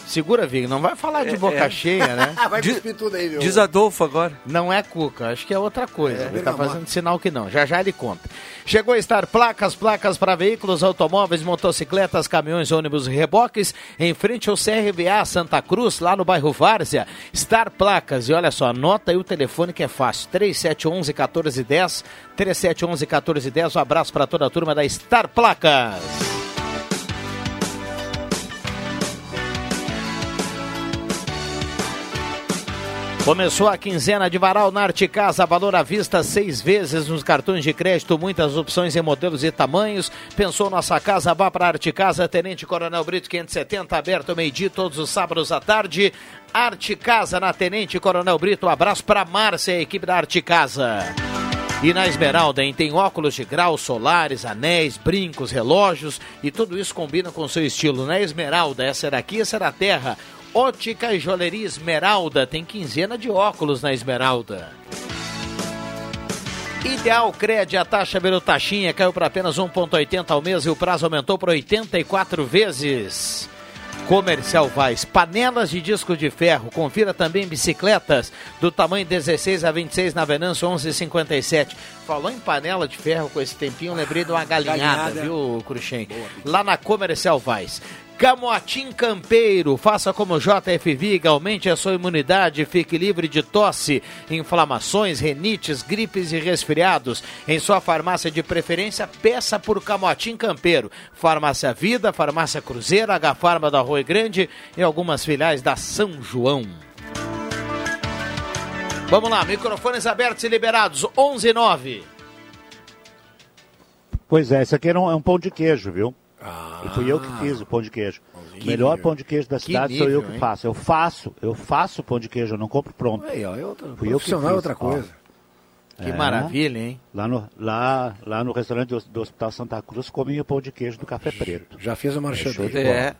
Segura, Vig, não vai falar de É, boca é. cheia, né? Vai cuspir tudo aí, meu. Diz Adolfo agora. Não é cuca, acho que é outra coisa. É, ele tá fazendo sinal que não. Já já ele conta. Chegou a estar placas, placas para veículos, automóveis, motocicletas, caminhões, ônibus e reboques, em frente ao CRVA Santa Cruz, lá no bairro Várzea. Star Placas, e olha só, anota aí o telefone que é fácil, 3711 1410, 3711 1410, um abraço para toda a turma da Star Placas. Começou a quinzena de varal na Arte Casa, valor à vista seis vezes nos cartões de crédito, muitas opções em modelos e tamanhos. Pensou nossa casa, vá para a Arte Casa, Tenente Coronel Brito 570, aberto meio-dia todos os sábados à tarde. Arte Casa na Tenente Coronel Brito, um abraço para Márcia, a equipe da Arte Casa. E na Esmeralda, hein, tem óculos de grau, solares, anéis, brincos, relógios e tudo isso combina com o seu estilo. Na Esmeralda, essa era aqui, essa era a terra. Ótica e Joalheria Esmeralda, tem quinzena de óculos na Esmeralda. Ideal Cred, a taxa virou taxinha, caiu para apenas 1,80 ao mês e o prazo aumentou para 84 vezes. Comercial Vaz, panelas de disco de ferro. Confira também bicicletas do tamanho 16 a 26 na Venâncio 1157. Falou em panela de ferro com esse tempinho, lembrei de uma galinhada, Galinhada. viu, Cruxem? Lá na Comercial Vaz. Camotim Campeiro, faça como JF Viga, aumente a sua imunidade, fique livre de tosse, inflamações, renites, gripes e resfriados. Em sua farmácia de preferência, peça por Camotim Campeiro. Farmácia Vida, Farmácia Cruzeiro, H Farma da Rua Grande e algumas filiais da São João. Vamos lá, microfones abertos e liberados. 11 e 9. Pois é, esse aqui é um pão de queijo, viu? E fui eu que fiz o pão de queijo. O melhor nível. pão de queijo da Que cidade sou eu nível, que hein? faço. Eu faço, eu faço pão de queijo, eu não compro pronto. Aí, ó, é outra- Fui eu que profissional é fiz, outra ó. coisa. Que maravilha, hein? Lá no, lá, lá no restaurante do, do Hospital Santa Cruz comi o pão de queijo do Café Preto. Já fez o marcha É show de dele. bola.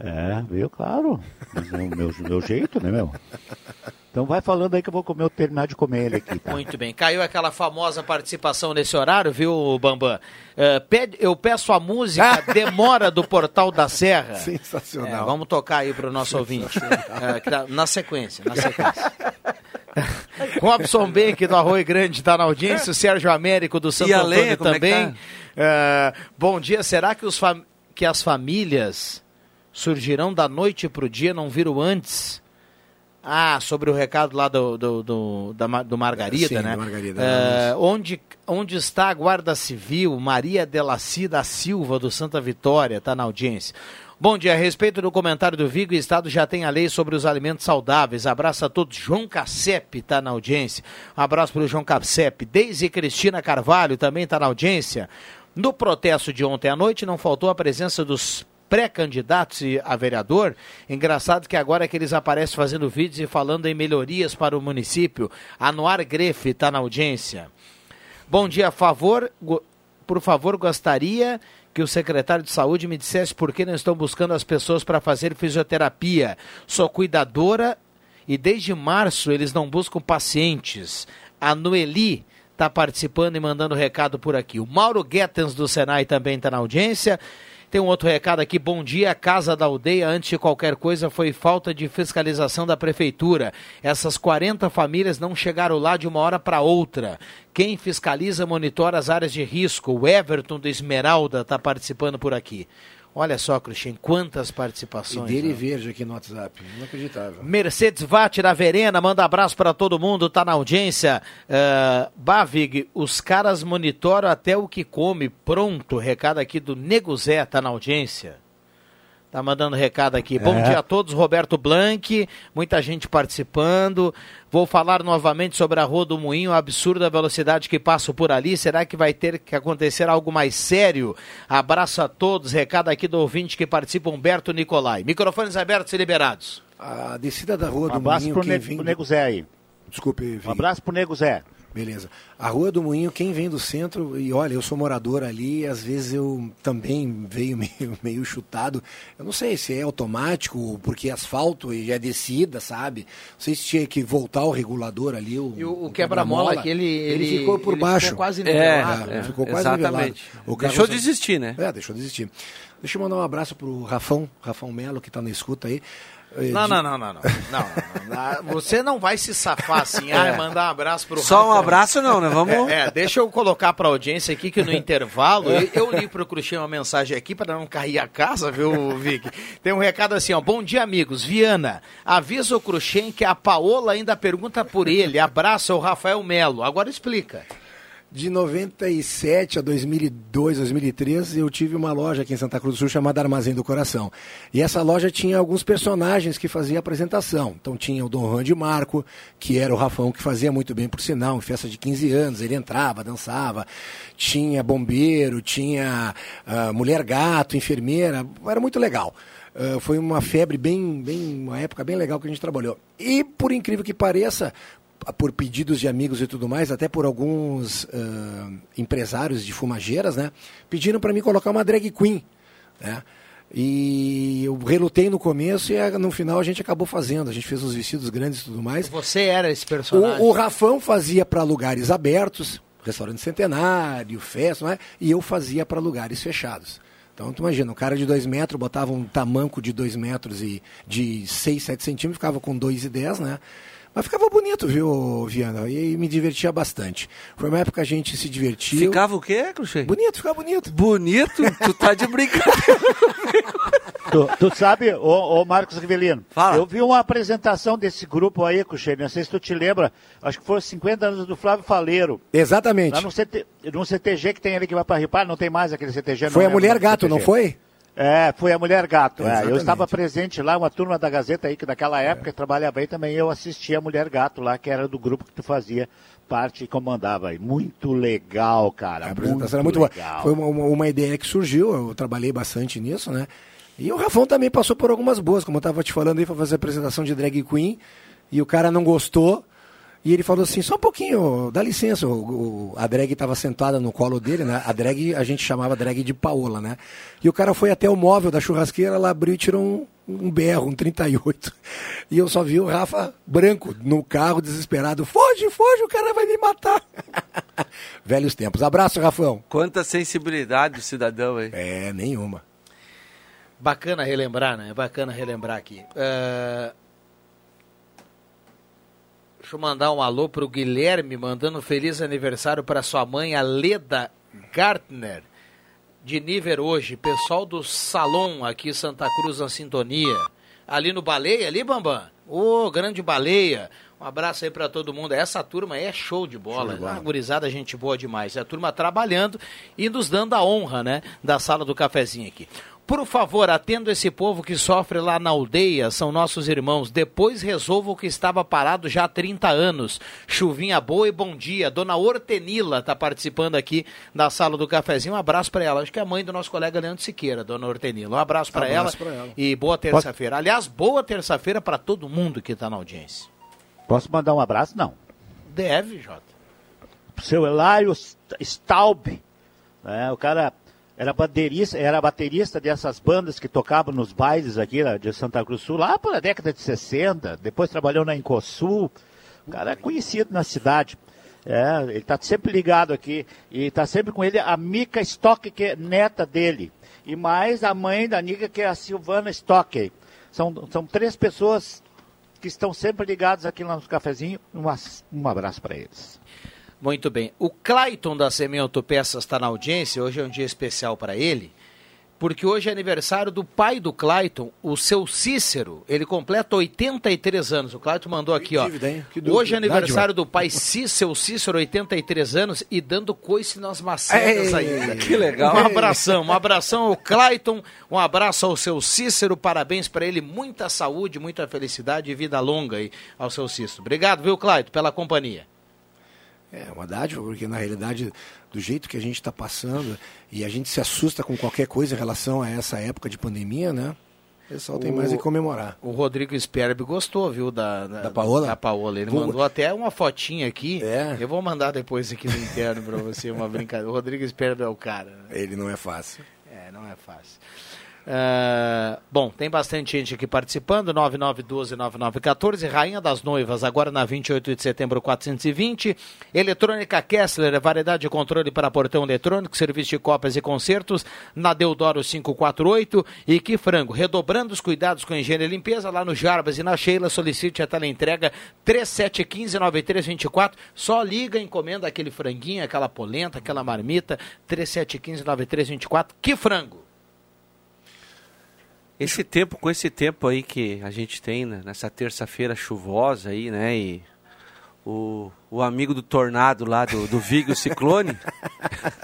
É. Viu? Claro. O meu, meu jeito, né, meu? Então vai falando aí que eu vou comer, eu terminar de comer ele aqui, tá? Muito bem. Caiu aquela famosa participação nesse horário, viu, Bambam? Eh, pede- eu peço a música Demora do Portal da Serra. Sensacional. É, vamos tocar aí para o nosso ouvinte. Dá- na sequência, na sequência. Robson Benck do Arroio Grande está na audiência, o Sérgio Américo do Santo Antônio é também. tá? É, bom dia, será que, os fam- que as famílias surgirão da noite para o dia, não viram antes? Ah, sobre o recado lá do, do, do, da do Margarida, Sim, né? do Margarida, É, onde, onde está a Guarda Civil? Maria Delaci da Silva, do Santa Vitória, está na audiência. Bom dia, a respeito do comentário do Vigo, o Estado já tem a lei sobre os alimentos saudáveis. Abraço a todos. João Cassep está na audiência. Um abraço para o João Cassep. Deise Cristina Carvalho também está na audiência. No protesto de ontem à noite, não faltou a presença dos pré-candidatos a vereador. Engraçado que agora é que eles aparecem fazendo vídeos e falando em melhorias para o município. Anuar Grefe está na audiência. Bom dia, favor, por favor, gostaria que o secretário de saúde me dissesse por que não estão buscando as pessoas para fazer fisioterapia. Sou cuidadora e desde março eles não buscam pacientes. A Noeli está participando e mandando recado por aqui. O Mauro Guetens do Senai também está na audiência. Tem um outro recado aqui. Bom dia, Casa da Aldeia. Antes de qualquer coisa, foi falta de fiscalização da prefeitura. Essas 40 famílias não chegaram lá de uma hora para outra. Quem fiscaliza monitora as áreas de risco. O Everton do Esmeralda está participando por aqui. Olha só, Cristian, quantas E participações. dele né? verde aqui no WhatsApp. Inacreditável. Mercedes Vatti da Verena, manda abraço para todo mundo, tá na audiência. Uh, Bavig, os caras monitoram até o que come. Pronto, recado aqui do Nego Zé, tá na audiência. Tá mandando recado aqui. Bom É. dia a todos, Roberto Blanc, muita gente participando. Vou falar novamente sobre a Rua do Moinho, a absurda velocidade que passo por ali. Será que vai ter que acontecer algo mais sério? Abraço a todos, recado aqui do ouvinte que participa, Humberto Nicolai. Microfones abertos e liberados. A descida da Rua Um do abraço Moinho, pro, ne vem pro do- Nego Zé aí. Desculpe, Um abraço pro Nego Zé. Beleza. A Rua do Moinho, quem vem do centro, e olha, eu sou morador ali, às vezes eu também veio meio, meio chutado. Eu não sei se é automático, porque é asfalto e é descida, sabe? Não sei se tinha que voltar o regulador ali. O, E o, o quebra-mola, que ele, ele, ficou por ele baixo. Ficou quase É, nivelado. é, ficou quase exatamente. nivelado. O Deixou carro- de existir, né? É, deixou de existir. Deixa eu mandar um abraço pro Rafão, Rafão Melo, que está na escuta aí. Não, não, não, não, não, não, não, não. Você não vai se safar assim, ah, mandar um abraço pro Só um abraço não, né? Vamos. É, é, deixa eu colocar pra audiência aqui que no intervalo, eu, eu li pro Cruxinho uma mensagem aqui para não cair a casa, viu, Vic? Tem um recado assim, ó. Bom dia, amigos. Viana, avisa o Cruxem que a Paola ainda pergunta por ele. Abraço ao Rafael Melo. Agora explica. De 97 a 2002, 2003, eu tive uma loja aqui em Santa Cruz do Sul chamada Armazém do Coração. E essa loja tinha alguns personagens que faziam apresentação. Então tinha o Dom Juan de Marco, que era o Rafão, que fazia muito bem por sinal, em festa de 15 anos, ele entrava, dançava. Tinha bombeiro, tinha ah, mulher gato, enfermeira, era muito legal. Ah, foi uma febre bem, bem, uma época bem legal que a gente trabalhou. E por incrível que pareça, por pedidos de amigos e tudo mais, até por alguns ah, empresários de fumageiras, né? Pediram para mim colocar uma drag queen, né? E eu relutei no começo e ah, no final a gente acabou fazendo. A gente fez os vestidos grandes e tudo mais. Você era esse personagem. O, o Rafão fazia para lugares abertos, restaurante centenário, festa, não é? e eu fazia para lugares fechados. Então, tu imagina, um cara de 2 metros botava um tamanco de 2 metros e de 6, 7 centímetros, ficava com 2,10, né? Mas ficava bonito, viu, Viana? E me divertia bastante. Foi uma época que a gente se divertia. Ficava o quê, Cruxem? Bonito, ficava bonito. Bonito? Tu tá de brincadeira. Tu, tu sabe, ô, ô Marcos Rivelino, Fala. eu vi uma apresentação desse grupo aí, Cuxê, não sei se tu te lembra, acho que foram 50 anos do Flávio Faleiro. Exatamente. Lá no, CT, no CTG que tem ali que vai para Ripar, não tem mais aquele CTG. não Foi a Mulher Gato, CTG. não foi? É, foi a Mulher Gato. é. eu estava presente lá, uma turma da Gazeta aí, que naquela época trabalhava aí também, eu assisti a Mulher Gato lá, que era do grupo que tu fazia parte e comandava aí. Muito legal, cara. A apresentação era muito boa. Foi uma, uma- uma ideia que surgiu, eu trabalhei bastante nisso, né? E o Rafão também passou por algumas boas, como eu estava te falando aí, foi fazer a apresentação de drag queen, e o cara não gostou, e ele falou assim, só um pouquinho, dá licença, o, o- a drag estava sentada no colo dele, né? A drag, a gente chamava drag de Paola, né? E o cara foi até o móvel da churrasqueira, ela abriu e tirou um, um berro, um 38. E eu só vi o Rafa branco no carro, desesperado, foge, foge, o cara vai me matar. Velhos tempos. Abraço, Rafão. Quanta sensibilidade do cidadão aí. É, nenhuma. Bacana relembrar, né? Bacana relembrar aqui. É, Deixa eu mandar um alô pro Guilherme, mandando um feliz aniversário para sua mãe, a Leda Gartner, de Níver hoje. Pessoal do Salão aqui, Santa Cruz, na sintonia. Ali no Baleia, ali, Bambam? Ô, grande Baleia. Um abraço aí para todo mundo. Essa turma é show de bola. Show de bola. Uma gurizada, gente boa demais. É a turma trabalhando e nos dando a honra, né? Da sala do cafezinho aqui. Por favor, atendo esse povo que sofre lá na aldeia, são nossos irmãos. Depois resolva o que estava parado já há 30 anos. Chuvinha boa e bom dia. Dona Hortenila está participando aqui da sala do cafezinho. Um abraço para ela. Acho que é a mãe do nosso colega Leandro Siqueira, Dona Hortenila. Um abraço para ela, ela. e boa terça-feira. Aliás, boa terça-feira para todo mundo que está na audiência. Posso mandar um abraço? Não. Deve, Jota. Seu Hilário Staub. né, o cara era baterista, era baterista dessas bandas que tocavam nos bailes aqui de Santa Cruz Sul, lá pela década de 60. Depois trabalhou na Incosul. O cara é conhecido na cidade. É, ele está sempre ligado aqui. E está sempre com ele a Mica Stock, que é neta dele. E mais a mãe da Nica, que é a Silvana Stock. São, são três pessoas que estão sempre ligados aqui lá no cafezinho. Um, um abraço para eles. Muito bem. O Clayton da Semi Autopeças está na audiência. Hoje é um dia especial para ele, porque hoje é aniversário do pai do Clayton, o seu Cícero. Ele completa 83 anos. O Clayton mandou aqui, ó. Hoje é aniversário do pai Cí- seu Cícero, 83 anos, e dando coice nas macetas ainda. que legal. Um abração, um abração ao Clayton, um abraço ao seu Cícero, parabéns para ele, muita saúde, muita felicidade e vida longa aí ao seu Cícero. Obrigado, viu, Clayton, pela companhia. É uma dádiva, porque na realidade, do jeito que a gente está passando, e a gente se assusta com qualquer coisa em relação a essa época de pandemia, né? O pessoal tem mais em comemorar. O Rodrigo Sperbi gostou, viu, da, da, Paola? Da Paola. Ele Vou- mandou até uma fotinha aqui. É. Eu vou mandar depois aqui no interno para você uma brincadeira. O Rodrigo Sperbi é o cara. né? Ele não é fácil. É, não é fácil. Ah, bom, tem bastante gente aqui participando, 9912-9914, Rainha das Noivas, agora na 28 de setembro 420, Eletrônica Kessler, variedade de controle para portão eletrônico, serviço de cópias e concertos, na Deodoro 548, e que frango, redobrando os cuidados com higiene e limpeza, lá no Jarbas e na Sheila, solicite a teleentrega 3715-9324, só liga, encomenda aquele franguinho, aquela polenta, aquela marmita, 3715-9324, que frango! Esse tempo, com esse tempo aí que a gente tem, né, nessa terça-feira chuvosa aí, né, e o, o amigo do tornado lá, do, do Vigo Ciclone,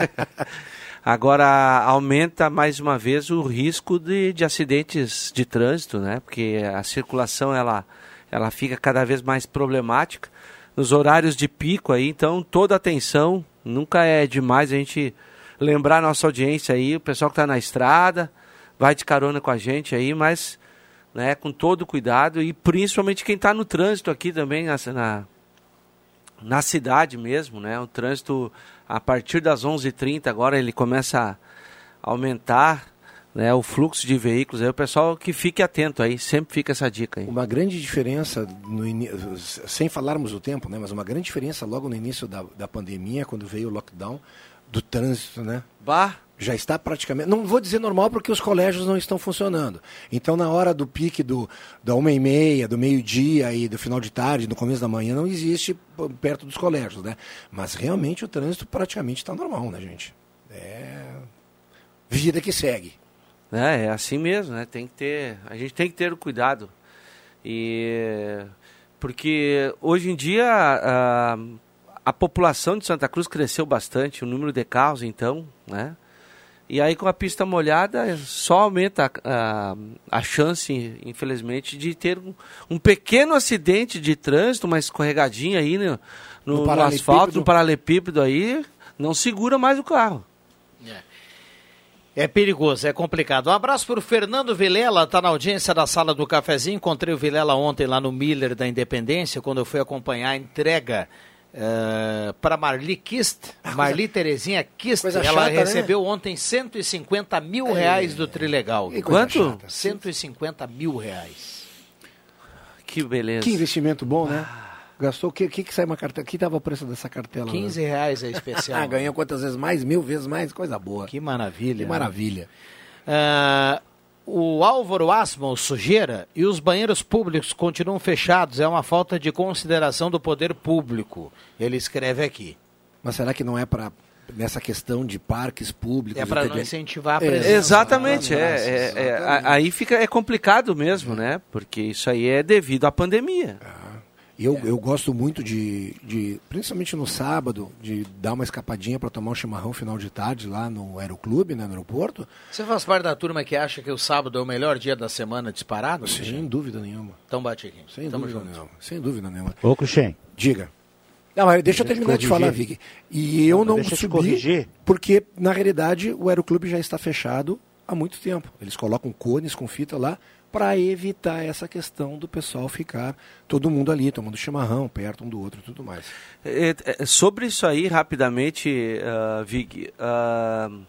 agora aumenta mais uma vez o risco de, de acidentes de trânsito, né, porque a circulação, ela, ela fica cada vez mais problemática. Nos horários de pico aí, então toda atenção, nunca é demais a gente lembrar a nossa audiência aí, o pessoal que está na estrada, vai de carona com a gente aí, mas né, com todo cuidado e principalmente quem está no trânsito aqui também na, na, na cidade mesmo, né? O trânsito a partir das 11h30 agora ele começa a aumentar né, o fluxo de veículos. Aí o pessoal que fique atento aí, sempre fica essa dica aí. Uma grande diferença, no ini- sem falarmos do tempo, né, mas uma grande diferença logo no início da, da pandemia, quando veio o lockdown, do trânsito, né? Bah! Já está praticamente. Não vou dizer normal porque os colégios não estão funcionando. Então, na hora do pique do, da uma e meia, do meio-dia e do final de tarde, no começo da manhã, não existe perto dos colégios, né? Mas realmente o trânsito praticamente está normal, né, gente? É. Vida que segue. É, é assim mesmo, né? Tem que ter, a gente tem que ter o cuidado. E porque hoje em dia a, a população de Santa Cruz cresceu bastante, o número de carros então, né? E aí com a pista molhada só aumenta a, a, a chance, infelizmente, de ter um, um, pequeno acidente de trânsito, uma escorregadinha aí no, no, no, no asfalto, no paralelepípedo aí, não segura mais o carro. É perigoso, é complicado. Um abraço para o Fernando Vilela, tá na audiência da sala do cafezinho. Encontrei o Vilela ontem lá no Miller da Independência, quando eu fui acompanhar a entrega uh, eh, para Marli Kist, ah, Marli Terezinha Kist. Ela chata, né? recebeu né? ontem 150 mil reais do Trilegal. Quanto? 150 mil reais. Que beleza. Que investimento bom, né? Ah. Gastou o que, que, que sai uma cartela? que estava o preço dessa cartela? 15 né? reais é especial. ah, ganhou quantas vezes mais? Mil vezes mais? Coisa boa. Que maravilha. Que maravilha. Né? Uh, o Álvaro Asma, sujeira, e os banheiros públicos continuam fechados. É uma falta de consideração do poder público. Ele escreve aqui. Mas será que não é para nessa questão de parques públicos. É para não incentivar a é, presença. É, exatamente, é, é, é, aí fica é complicado mesmo, né? Porque isso aí é devido à pandemia. Ah. Eu, eu gosto muito de, de, principalmente no sábado, de dar uma escapadinha para tomar um chimarrão final de tarde lá no Aeroclube, né, no aeroporto. Você faz parte da turma que acha que o sábado é o melhor dia da semana disparado? Sem dúvida nenhuma. Então bate aqui. Sem Tamo dúvida junto. nenhuma. Sem dúvida nenhuma. Ô, Cuxem. Diga. Não, mas deixa eu terminar de falar, Vig. E eu não, não subi, corrigir. porque na realidade o Aeroclube já está fechado há muito tempo. Eles colocam cones com fita lá para evitar essa questão do pessoal ficar todo mundo ali tomando chimarrão perto um do outro e tudo mais. É, é, sobre isso aí, rapidamente, uh, Vig, uh,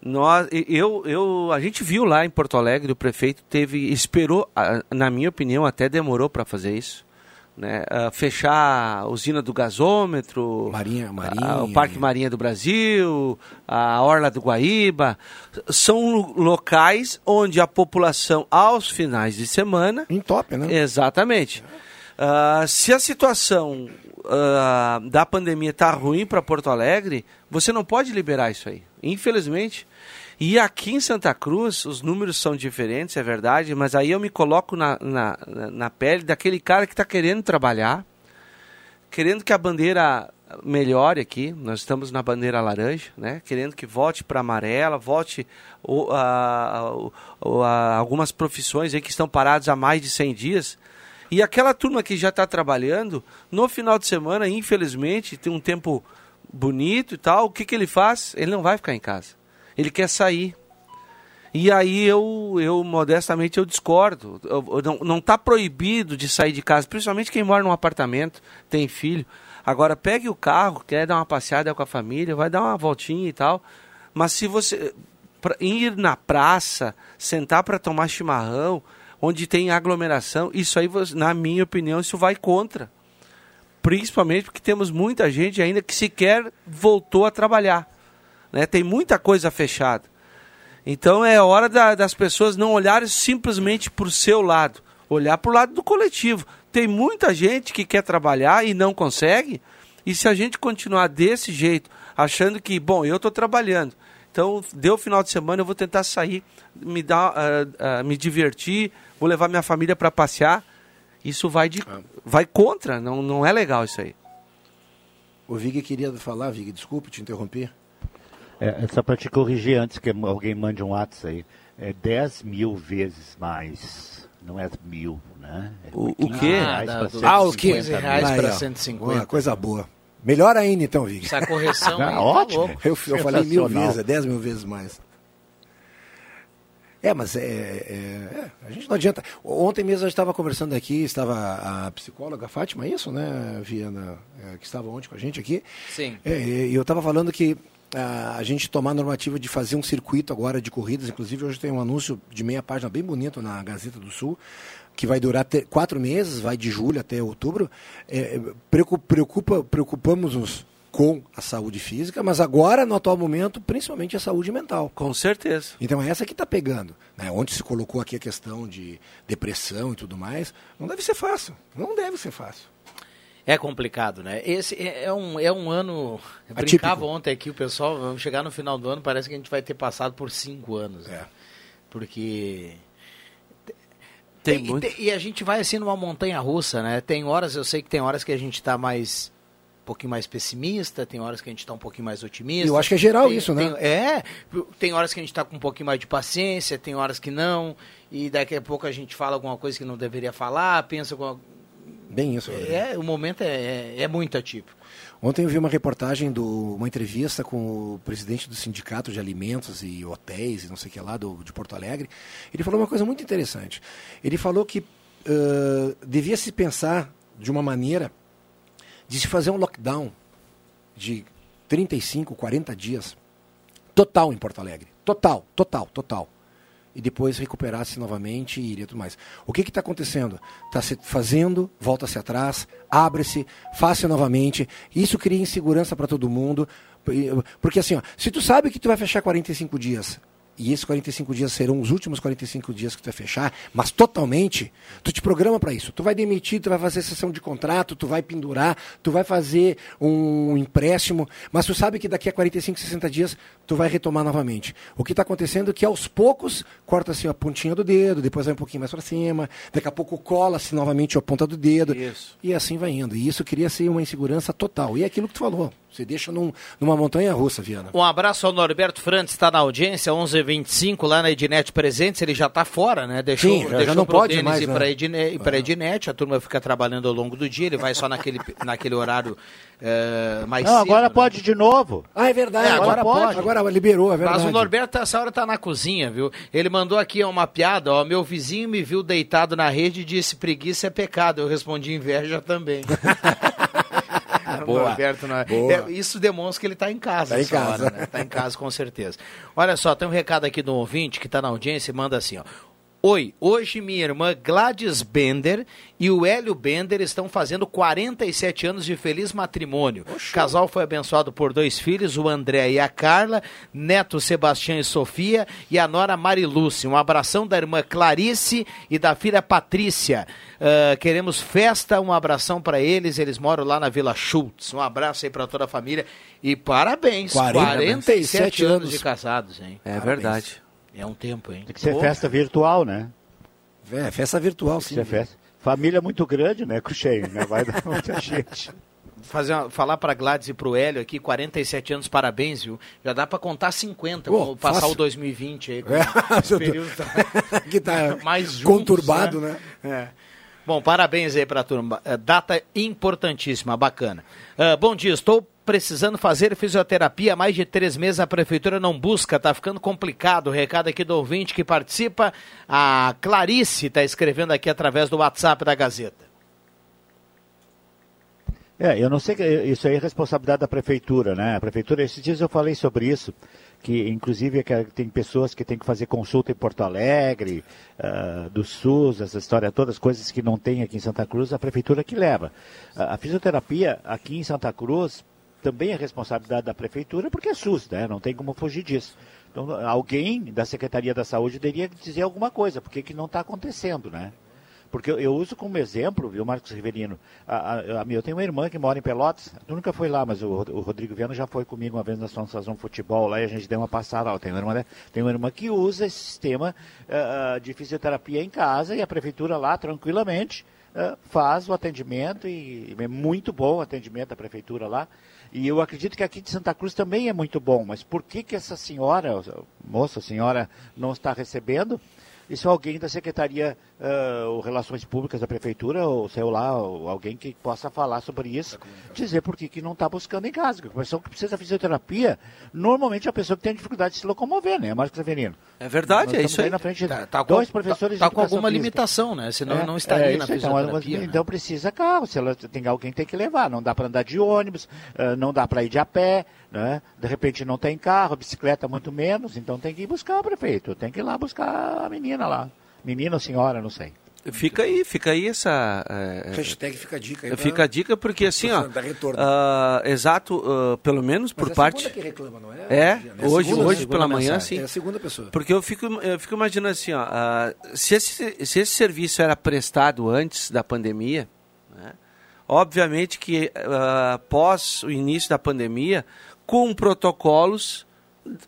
nós, eu, eu, a gente viu lá em Porto Alegre, o prefeito teve, esperou, na minha opinião, até demorou para fazer isso né, uh, fechar a usina do gasômetro, Marinha, Marinha. Uh, o Parque Marinha do Brasil, a Orla do Guaíba, são locais onde a população, aos finais de semana... top, né? Exatamente. Uh, se a situação da pandemia está ruim para Porto Alegre, você não pode liberar isso aí. Infelizmente, e aqui em Santa Cruz, os números são diferentes, é verdade, mas aí eu me coloco na, na, na pele daquele cara que está querendo trabalhar, querendo que a bandeira melhore aqui. Nós estamos na bandeira laranja, né? Querendo que volte para amarela, volte o, a, a, a, algumas profissões aí que estão paradas há mais de 100 dias. E aquela turma que já está trabalhando, no final de semana, infelizmente, tem um tempo bonito e tal, o que, que ele faz? Ele não vai ficar em casa ele quer sair. E aí eu, eu modestamente, eu discordo. Eu, eu não está proibido de sair de casa, principalmente quem mora num apartamento, tem filho. Agora pegue o carro, quer dar uma passeada com a família, vai dar uma voltinha e tal. Mas se você ir na praça, sentar para tomar chimarrão, onde tem aglomeração, isso aí, na minha opinião, isso vai contra. Principalmente porque temos muita gente ainda que sequer voltou a trabalhar. Né? Tem muita coisa fechada. Então é hora da, das pessoas não olharem simplesmente para o seu lado, olhar para o lado do coletivo. Tem muita gente que quer trabalhar e não consegue, e se a gente continuar desse jeito, achando que, bom, eu estou trabalhando, então deu final de semana, eu vou tentar sair, me, dar, uh, uh, me divertir, vou levar minha família para passear, isso vai, de, ah. vai contra, não, não é legal isso aí. O Vig queria falar, Vig, desculpe te interromper. É, é só para te corrigir antes que alguém mande um WhatsApp aí. É 10 mil vezes mais. Não é mil, né? É o, o quê? Ah, ah, o quê? reais para 150. Uma coisa boa. Melhor ainda então, Vig. Essa correção ah, aí, tá ótimo. Tá eu, eu falei mil vezes, é 10 mil vezes mais. É, mas é, é, é, a gente não adianta. Ontem mesmo a gente estava conversando aqui, estava a psicóloga Fátima, é isso, né, Viana, é, que estava ontem com a gente aqui. Sim. É, e eu estava falando que a gente tomar a normativa de fazer um circuito agora de corridas. Inclusive, hoje tem um anúncio de meia página bem bonito na Gazeta do Sul, que vai durar quatro meses, vai de julho até outubro. É, preocupa, preocupamos-nos com a saúde física, mas agora, no atual momento, principalmente a saúde mental. Com certeza. Então é essa que está pegando. Né? Onde se colocou aqui a questão de depressão e tudo mais, não deve ser fácil. Não deve ser fácil. É complicado, né? Esse é, é um, é um ano. Eu brincava ontem aqui, o pessoal, vamos chegar no final do ano, parece que a gente vai ter passado por cinco anos. Né? Porque. Tem, tem muito. e a gente vai assim numa montanha russa, né? Tem horas, eu sei que tem horas que a gente está mais um pouquinho mais pessimista, tem horas que a gente está um pouquinho mais otimista. Eu acho que é geral Tem- isso, né? tem- é, tem horas que a gente está com um pouquinho mais de paciência, tem horas que não, e daqui a pouco a gente fala alguma coisa que não deveria falar, pensa com. Bem isso. É, o momento é, é, é muito atípico. Ontem eu vi uma reportagem, do, uma entrevista com o presidente do Sindicato de Alimentos e Hotéis e não sei o que lá, do, de Porto Alegre. Ele falou uma coisa muito interessante. Ele falou que ãh, devia se pensar de uma maneira de se fazer um lockdown de 35, 40 dias total em Porto Alegre. Total, total, total. E depois recuperasse novamente e iria tudo mais. O que está acontecendo? Está se fazendo, volta-se atrás, abre-se, faça novamente. Isso cria insegurança para todo mundo. Porque assim, ó, se tu sabe que tu vai fechar 45 dias, e esses 45 dias serão os últimos 45 dias que tu vai fechar, mas totalmente, tu te programa para isso. Tu vai demitir, tu vai fazer sessão de contrato, tu vai pendurar, tu vai fazer um empréstimo, mas tu sabe que daqui a 45, 60 dias tu vai retomar novamente. O que está acontecendo é que aos poucos corta-se a pontinha do dedo, depois vai um pouquinho mais para cima, daqui a pouco cola-se novamente a ponta do dedo. E assim vai indo. E isso cria ser uma insegurança total. E é aquilo que tu falou. Você deixa num- numa montanha russa, Viana. Um abraço ao Norberto Frantes, está na audiência, 11h25 lá na Ednet Presentes, ele já está fora, né? Deixou, Sim, já- já deixou não pro pode Denis mais, ir né? para Ednet, ir pra Ednet, a turma fica trabalhando ao longo do dia, ele vai só naquele, naquele horário eh, mais Não, cedo. agora né? pode de novo. Ah, é verdade. É, agora pode. Agora liberou, é verdade. Mas o Norberto, essa hora tá na cozinha, viu? Ele mandou aqui uma piada, ó. Meu vizinho me viu deitado na rede e disse: preguiça é pecado. Eu respondi: inveja também. Boa. Norberto não é- Boa. É, isso demonstra que ele está em casa. Tá em casa. hora, né? Tá em casa, com certeza. Olha só, tem um recado aqui do ouvinte que está na audiência e manda assim, ó. Oi, hoje minha irmã Gladys Bender e o Hélio Bender estão fazendo 47 anos de feliz matrimônio. O casal foi abençoado por dois filhos, o André e a Carla, neto Sebastião e Sofia e a nora Marilúcia. Um abração da irmã Clarice e da filha Patrícia. Ah, queremos festa, um abração para eles. Eles moram lá na Vila Schultz. Um abraço aí para toda a família e parabéns. 47 anos de casados, hein? É Parabéns. verdade. É um tempo, hein? Tem que ser Pô. festa virtual, né? É, festa virtual, Tem que ser festa. Família muito grande, né? Cruxeio, né? Vai dar muita gente. Fazer uma- falar para Gladys e para o Hélio aqui, 47 anos, parabéns, viu? Já dá para contar 50, Pô, como passar fácil. o 2020 aí. com É, esse período tá- que tá mais juntos, conturbado, né? É. Bom, parabéns aí para a turma. É, Data importantíssima, bacana. Ah, bom dia, estou precisando fazer fisioterapia há mais de três meses. A prefeitura não busca, tá ficando complicado. Recado aqui do ouvinte que participa. A Clarice está escrevendo aqui através do WhatsApp da Gazeta. É, eu não sei que isso aí é responsabilidade da prefeitura, né? A prefeitura, esses dias eu falei sobre isso, que inclusive é que tem pessoas que têm que fazer consulta em Porto Alegre, ah, do SUS, essa história toda, as coisas que não tem aqui em Santa Cruz, a prefeitura que leva. Ah, a fisioterapia aqui em Santa Cruz também é responsabilidade da prefeitura, porque é SUS, né? Não tem como fugir disso. Então, alguém da Secretaria da Saúde deveria dizer alguma coisa, porque que não está acontecendo, né? Porque eu, eu uso como exemplo, viu, Marcos Riverino? A, a- a eu tenho uma irmã que mora em Pelotas, tu nunca foi lá, mas o, o Rodrigo Viana já foi comigo uma vez fazer um futebol lá e a gente deu uma passada lá. Tem uma irmã, tem uma irmã que usa esse sistema ah, de fisioterapia em casa e a prefeitura lá, tranquilamente, ah, faz o atendimento e é muito bom o atendimento da prefeitura lá. E eu acredito que aqui de Santa Cruz também é muito bom, mas por que que essa senhora, moça, senhora, não está recebendo? Isso alguém da Secretaria ah, ou Relações Públicas da Prefeitura, ou sei lá, ou alguém que possa falar sobre isso, dizer por que, que não está buscando em casa. Porque a pessoa que precisa de fisioterapia, normalmente é a pessoa que tem dificuldade de se locomover, né, Marcos Severino? É verdade, Nós é isso aí. Na frente Tá- tá com- dois professores tá de com alguma física. limitação, né? Senão não estaria na isso, então, fisioterapia, né? Então precisa carro, se ela tem alguém tem que levar, não dá para andar de ônibus, ah, não dá para ir de a pé, né? De repente não tem carro, bicicleta muito menos, então tem que ir buscar o prefeito, tem que ir lá buscar a menina lá. Menina ou senhora, não sei. Fica aí, fica aí essa. é, Hashtag fica a dica aí. Fica a dica porque assim, ó. Ah, exato, ah, pelo menos por Mas é a parte. que reclama, não é? É, É a hoje, segunda- hoje segunda pela manhã, mensagem. sim. É a segunda pessoa. Porque eu fico, eu fico imaginando assim, ó, ah, se, esse, se esse serviço era prestado antes da pandemia, né, obviamente que após o início da pandemia, com protocolos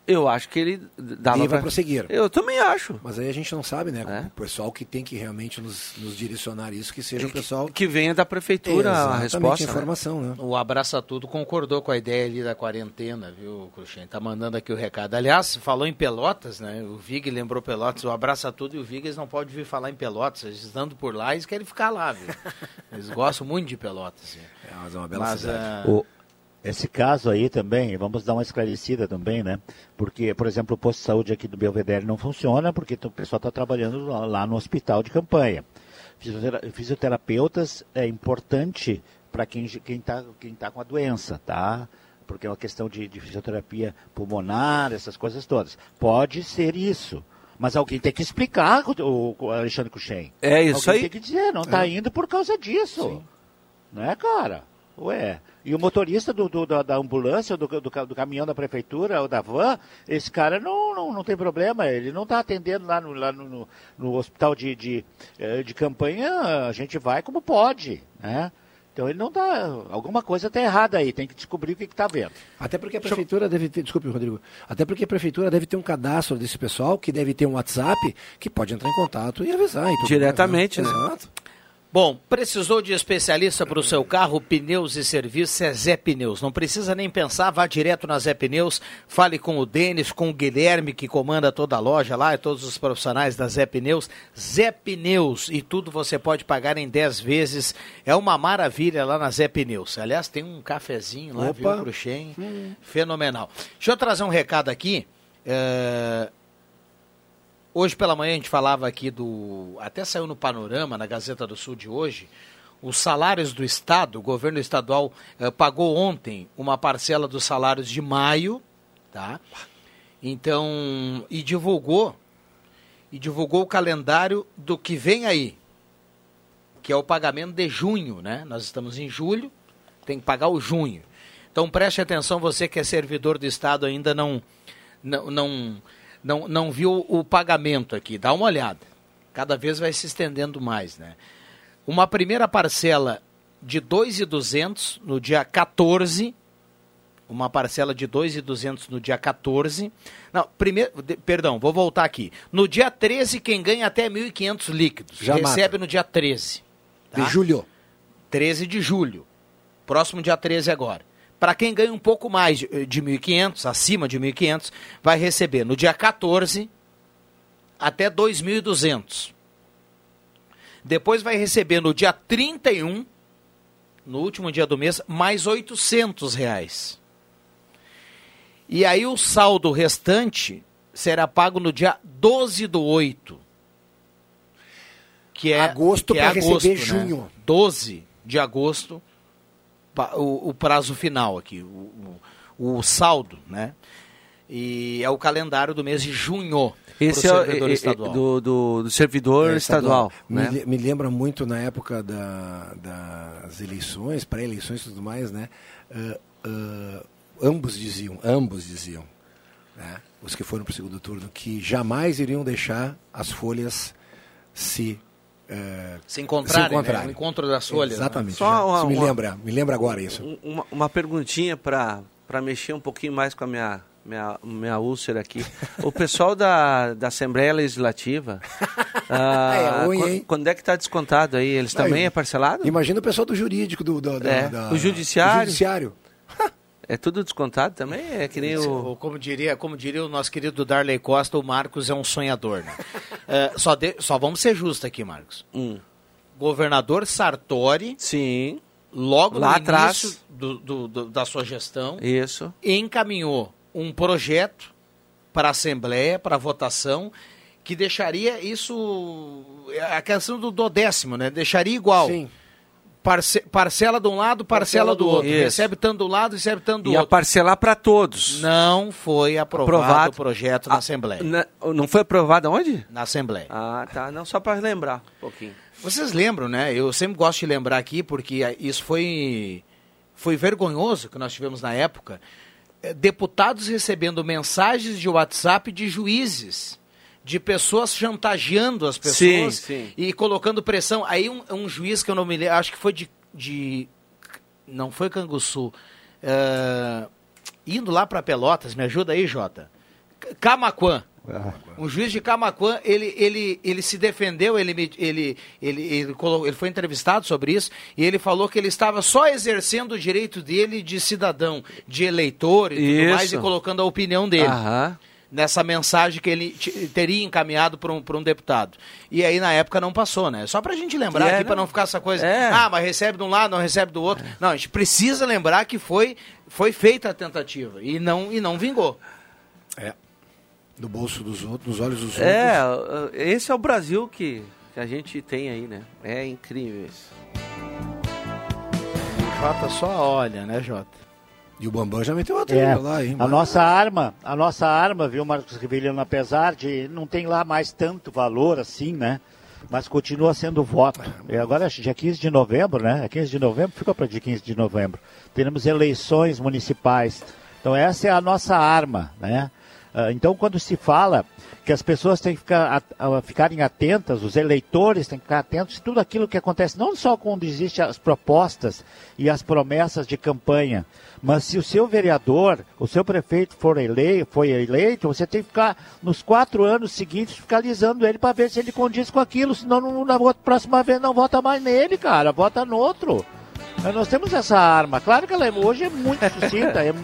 Eu acho que ele dava Deva pra- prosseguir. Eu também acho. Mas aí a gente não sabe, né? O pessoal que tem que realmente nos, nos direcionar isso, que seja o pessoal que venha da prefeitura a Exatamente, resposta, a né? informação, né? O Abraça Tudo concordou com a ideia ali da quarentena, viu, Cruxem? Tá mandando aqui o recado. Aliás, falou em Pelotas, né? O Vig lembrou Pelotas, o Abraça Tudo e o Vig, eles não podem vir falar em Pelotas. Eles estando por lá, eles querem ficar lá, viu? Eles gostam muito de Pelotas. viu? É, mas é uma bela Mas, cidade. ah, O- esse caso aí também, vamos dar uma esclarecida também, né? Porque, por exemplo, o posto de saúde aqui do Belvedere não funciona porque o pessoal está trabalhando lá, no hospital de campanha. Fisiotera- Fisioterapeutas é importante para quem quem está quem tá com a doença, tá? Porque é uma questão de, de fisioterapia pulmonar, essas coisas todas. Pode ser isso. Mas alguém tem que explicar, o, o Alexandre Cuxem. É isso alguém aí. tem que dizer, não está É. indo por causa disso. Né, cara? Ué. E o motorista do, do- da, da ambulância, do, do, ca- do caminhão da prefeitura ou da van, esse cara não, não, não tem problema, ele não está atendendo lá no, lá no, no- no hospital de, de, eh, de campanha, a gente vai como pode, né? Então ele não dá. Alguma coisa está errada aí, tem que descobrir o que está vendo. Até porque a prefeitura deve ter, desculpe, Rodrigo, até porque a prefeitura deve ter um cadastro desse pessoal, que deve ter um WhatsApp, que pode entrar em contato e avisar. e Diretamente, né? Exato. Bom, precisou de especialista para o seu carro, pneus e serviços, é Zé Pneus. Não precisa nem pensar, vá direto na Zé Pneus, fale com o Denis, com o Guilherme, que comanda toda a loja lá, e todos os profissionais da Zé Pneus. Zé Pneus, e tudo você pode pagar em 10 vezes. É uma maravilha lá na Zé Pneus. Aliás, tem um cafezinho lá, Opa. viu, Cruxem? Fenomenal. Deixa eu trazer um recado aqui. é, Hoje pela manhã a gente falava aqui do. Até saiu no Panorama, na Gazeta do Sul de hoje. Os salários do Estado, o governo estadual eh, pagou ontem uma parcela dos salários de maio, tá? Então, e divulgou, e divulgou o calendário do que vem aí, que é o pagamento de junho, né? Nós estamos em julho, tem que pagar o junho. Então preste atenção, você que é servidor do Estado ainda não, não, não, não, não viu o pagamento aqui, dá uma olhada. Cada vez vai se estendendo mais, né? Uma primeira parcela de 2.200 no dia 14, uma parcela de 2.200 no dia 14. Não, primeiro, perdão, vou voltar aqui. No dia 13, quem ganha até 1.500 líquidos Já recebe no dia 13. tá? De julho. 13 de julho. Próximo dia 13 agora. Para quem ganha um pouco mais de, de 1.500, acima de 1.500, vai receber no dia 14 até 2.200. Depois vai receber no dia 31, no último dia do mês, mais 800 reais. E aí o saldo restante será pago no dia 12 do 8. Que é Agosto que é receber né? junho. 12 de agosto, o, o prazo final aqui, o, o, o saldo, né? E é o calendário do mês de junho Esse pro é, o- servidor é- é- estadual. do, do, do servidor É, estadual. Me, né? le- me lembra muito na época da- das eleições, pré-eleições e tudo mais, né? Ah, ah, ambos diziam, ambos diziam, né? os que foram para o segundo turno, que jamais iriam deixar as folhas se eh, Se encontrarem, se encontrarem. né? O encontro das folhas, né? Exatamente. Só já- uma- me uma- lembra, me lembra agora isso. Um- Uma, uma perguntinha para mexer um pouquinho mais com a minha, minha, minha úlcera aqui. O pessoal da, da Assembleia Legislativa, ah, É ruim, quan- hein? quando é que está descontado aí? Eles Não, também eu- é parcelado? Imagina o pessoal do jurídico, do, do, da- É, da- o judiciário? do judiciário. É tudo descontado também? É que nem o... Como diria, como diria o nosso querido Darley Costa, o Marcos é um sonhador. Né? É, só, de- só vamos ser justos aqui, Marcos. Hum. Governador Sartori, sim, logo Lá no atrás. início do- do- do- da sua gestão, Isso. encaminhou um projeto para a Assembleia, para votação, que deixaria isso. A questão do, do décimo, né? Deixaria igual. Sim. Parce- parcela de um lado, parcela, Parcela do outro. outro. Recebe tanto do lado, recebe tanto do Ia outro. parcelar para todos. Não foi aprovado, Aprovado. o projeto na Assembleia. Na- não foi aprovado aonde? Na Assembleia. Ah, tá. Não, só para lembrar um pouquinho. Vocês lembram, né? Eu sempre gosto de lembrar aqui, porque isso foi, foi vergonhoso que nós tivemos na época. Eh, Deputados recebendo mensagens de WhatsApp de juízes, de pessoas chantageando as pessoas Sim, sim. e colocando pressão. Aí um, um juiz que eu não me lembro, acho que foi de. de não foi Canguçu. eh, indo lá para Pelotas, me ajuda aí, Jota. C- Camaquã. Um juiz de Camaquã, ele, ele, ele se defendeu, ele, ele, ele, ele, ele foi entrevistado sobre isso, e ele falou que ele estava só exercendo o direito dele de cidadão, de eleitor e tudo Isso. mais, e colocando a opinião dele Aham. Nessa mensagem que ele teria encaminhado para um, pra um deputado. E aí, na época, não passou, né? Só pra gente lembrar é, aqui, pra não. não ficar essa coisa, É. ah, mas recebe de um lado, não recebe do outro. Não, a gente precisa lembrar que foi, foi feita a tentativa e não, e não vingou. É. No bolso dos outros, nos olhos dos É, outros. uh, esse é o Brasil que, que a gente tem aí, né? É incrível isso. Jota só olha, né, Jota? E o Bambam já meteu a É, trilha lá, hein? a nossa arma, a nossa arma, viu, Marcos Riveliano, apesar de não tem lá mais tanto valor assim, né? Mas continua sendo voto. E agora, dia 15 de novembro, né? É 15 de novembro, ficou para dia 15 de novembro. Teremos eleições municipais. Então, essa é a nossa arma, né? Ah, Então, quando se fala que as pessoas têm que ficar, at- a- ficarem atentas, os eleitores têm que ficar atentos, tudo aquilo que acontece, não só quando existem as propostas e as promessas de campanha, mas se o seu vereador, o seu prefeito for eleito, foi eleito, você tem que ficar nos quatro anos seguintes fiscalizando ele para ver se ele condiz com aquilo, senão não- na próxima vez não vota mais nele, cara, vota no outro. Nós temos essa arma. Claro que ela é- hoje é muito sucinta, é-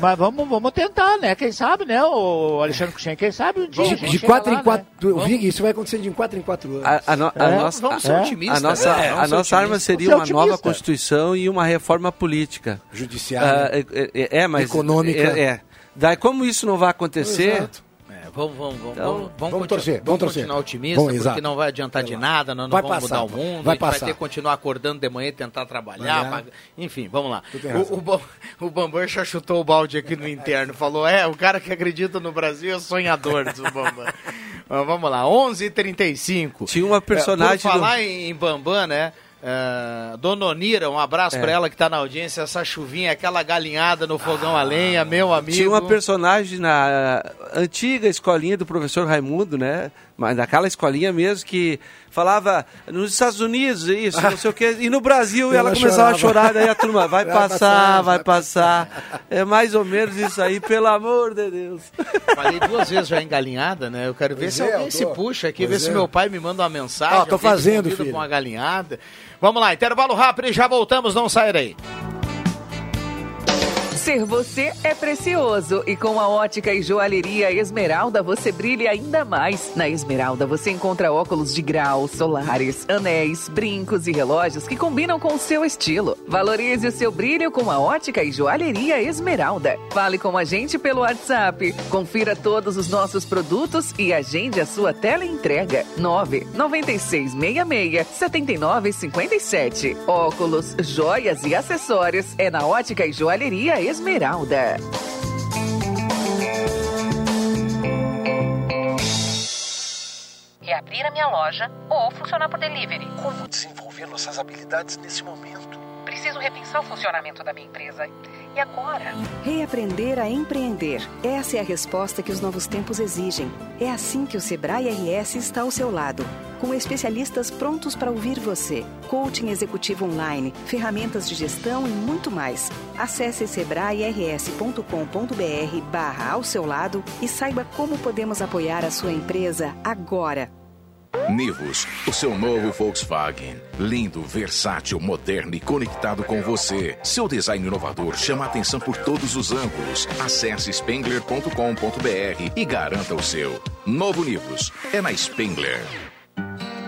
mas vamos, vamos tentar, né? Quem sabe, né, o Alexandre Cuxem, quem sabe um dia. a De, gente de quatro lá, em quatro. né? Eu vi, isso vai acontecer de quatro em quatro anos. A, a no- a É, nossa, vamos ser a- otimistas, a nossa, né? a nossa arma seria uma nova. Constituição e uma reforma política. Judiciária. Ah, é, é, é, mas Econômica. É, é. Daí, como isso não vai acontecer, Exato. É, vamos, vamos, vamos, Então, vamos, vamos continu- torcer, vamos vamos torcer. continuar otimistas, Vamos, porque exato. não vai adiantar de nada, nós não Vai vamos passar, mudar o mundo, vai a gente vai passar. ter que continuar acordando de manhã e tentar trabalhar, Trabalhar. pagar- enfim, vamos lá. O, o, Bam- o Bambam já chutou o balde aqui no interno, falou, é, o cara que acredita no Brasil é sonhador, diz o Bambam. Mas vamos lá, 11h35. Tinha uma personagem Por falar em, em Bambam, né? É, Dona Onira, um abraço É. pra ela que tá na audiência, essa chuvinha, aquela galinhada no fogão a lenha, meu amigo. tinha uma personagem na antiga escolinha do professor Raimundo, né? Mas naquela escolinha mesmo que falava nos Estados Unidos, isso, não sei o quê, e no Brasil e ela, Ela começava a chorava. chorar, daí a turma vai, Vai passar, passar, vai passar. É mais ou menos isso aí, pelo amor de Deus. Falei duas vezes já em galinhada, né? Eu quero ver Pois se é, alguém eu se tô. puxa aqui, Pois ver se é. meu pai me manda uma mensagem. Ah, tô fazendo, filho. Com uma galinhada. Vamos lá, intervalo rápido e já voltamos, não sair aí. Ser você é precioso e com a ótica e joalheria Esmeralda você brilha ainda mais. Na Esmeralda você encontra óculos de grau, solares, anéis, brincos e relógios que combinam com o seu estilo. Valorize o seu brilho com a ótica e joalheria Esmeralda. Fale com a gente pelo WhatsApp. Confira todos os nossos produtos e agende a sua tela entrega. 9 9666 7957. Óculos, joias e acessórios é na ótica e joalheria Esmeralda. Reabrir a minha loja ou funcionar por delivery. Como desenvolver nossas habilidades nesse momento? Preciso repensar o funcionamento da minha empresa. E agora? Reaprender a empreender. Essa é a resposta que os novos tempos exigem. É assim que o Sebrae RS está ao seu lado. Com especialistas prontos para ouvir você, coaching executivo online, ferramentas de gestão e muito mais. Acesse sebrae-rs.com.br barra ao seu lado e saiba como podemos apoiar a sua empresa agora. Nivus, o seu novo Volkswagen. Lindo, versátil, moderno e conectado com você. Seu design inovador chama atenção por todos os ângulos. Acesse spengler.com.br e garanta o seu. Novo Nivus é na Spengler.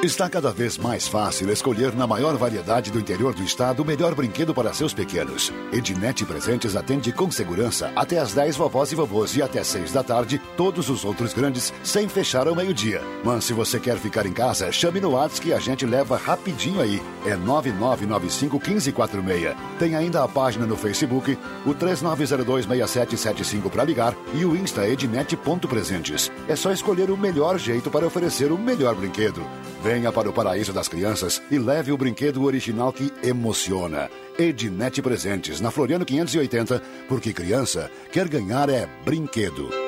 Está cada vez mais fácil escolher na maior variedade do interior do estado o melhor brinquedo para seus pequenos. Ednet Presentes atende com segurança até às 10 vovós e vovôs e até 6 da tarde todos os outros grandes sem fechar ao meio-dia. Mas se você quer ficar em casa, chame no WhatsApp que a gente leva rapidinho aí. É 9995 1546. Tem ainda a página no Facebook, o 39026775 para ligar e o Insta ednet.presentes. É só escolher o melhor jeito para oferecer o melhor brinquedo. Venha para o paraíso das crianças e leve o brinquedo original que emociona. Ednet Presentes, na Floriano 580, porque criança quer ganhar é brinquedo.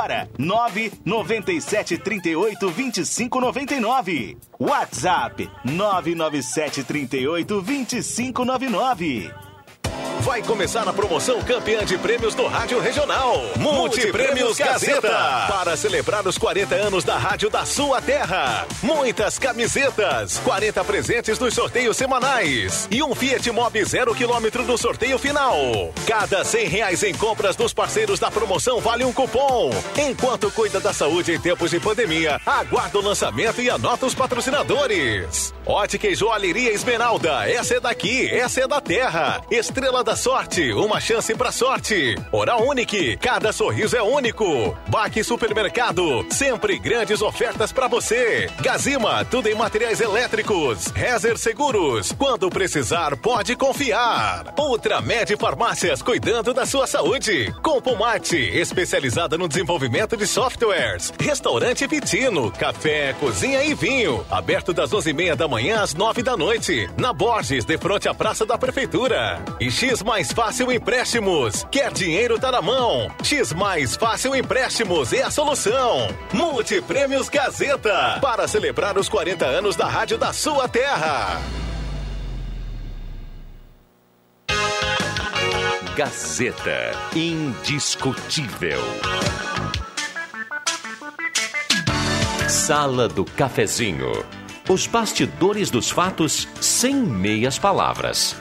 997 38 25 99. WhatsApp 997 38 25 99. Vai começar a promoção campeã de prêmios do Rádio Regional. Multiprêmios Gazeta. Para celebrar os 40 anos da Rádio da sua terra. Muitas camisetas, 40 presentes nos sorteios semanais e um Fiat Mobi zero quilômetro no sorteio final. Cada 100 reais em compras dos parceiros da promoção vale um cupom. Enquanto cuida da saúde em tempos de pandemia, aguarda o lançamento e anota os patrocinadores. Ótica e Joalheria Esmeralda. Essa é daqui, essa é da terra. Estrela da Sorte, uma chance pra sorte. Oral Unique, cada sorriso é único. Baque Supermercado, sempre grandes ofertas pra você. Gazima, tudo em materiais elétricos. Rezer Seguros, quando precisar, pode confiar. Ultramed Farmácias, cuidando da sua saúde. Compomate, especializada no desenvolvimento de softwares. Restaurante Vitino, café, cozinha e vinho. Aberto das 11h30 da manhã às 9 da noite. Na Borges, de frente à Praça da Prefeitura. E X Mais Fácil Empréstimos. Quer dinheiro tá na mão? X Mais Fácil Empréstimos é a solução. Multiprêmios Gazeta. Para celebrar os 40 anos da rádio da sua terra. Gazeta. Indiscutível. Sala do Cafezinho. Os bastidores dos fatos sem meias palavras.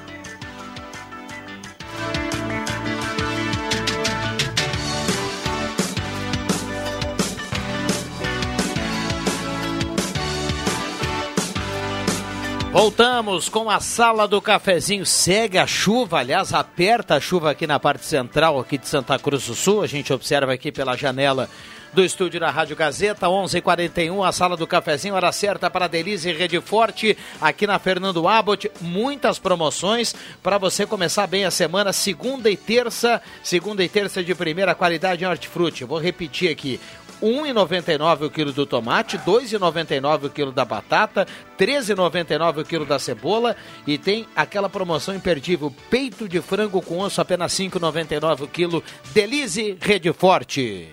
Voltamos com a sala do cafezinho. Segue a chuva, aliás, aperta a chuva aqui na parte central aqui de Santa Cruz do Sul. A gente observa aqui pela janela do estúdio da Rádio Gazeta, 11:41 a sala do cafezinho, hora certa para Delize Rede Forte, aqui na Fernando Abbott, muitas promoções para você começar bem a semana, segunda e terça, segunda e terça de primeira qualidade em hortifruti. Vou repetir aqui, 1,99 o quilo do tomate, 2,99 o quilo da batata, 13,99 o quilo da cebola e tem aquela promoção imperdível, peito de frango com osso apenas 5,99 o quilo. Delize Rede Forte.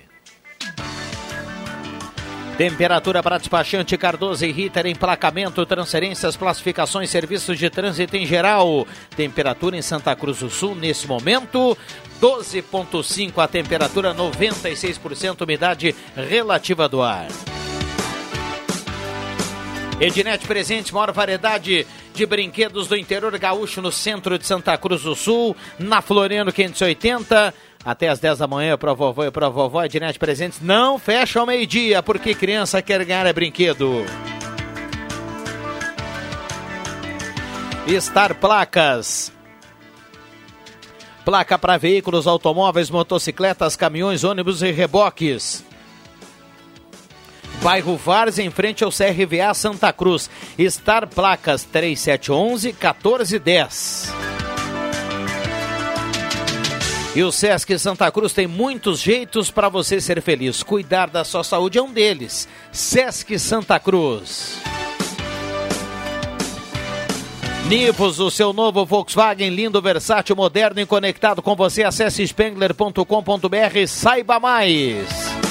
Temperatura para despachante Cardoso e Ritter, emplacamento, transferências, classificações, serviços de trânsito em geral. Temperatura em Santa Cruz do Sul nesse momento, 12.5 a temperatura, 96% umidade relativa do ar. Ednet Presentes, maior variedade de brinquedos do interior gaúcho no centro de Santa Cruz do Sul, na Floriano 580 até às 10 da manhã para vovô e para vovó Ednet Presentes não fecha ao meio-dia, porque criança quer ganhar é brinquedo. Star Placas. Placa para veículos, automóveis, motocicletas, caminhões, ônibus e reboques. Bairro Vars, em frente ao CRVA Santa Cruz. Star Placas 3711 1410. E o Sesc Santa Cruz tem muitos jeitos para você ser feliz. Cuidar da sua saúde é um deles. Sesc Santa Cruz. Nivos, o seu novo Volkswagen lindo, versátil, moderno e conectado com você. Acesse spengler.com.br e saiba mais.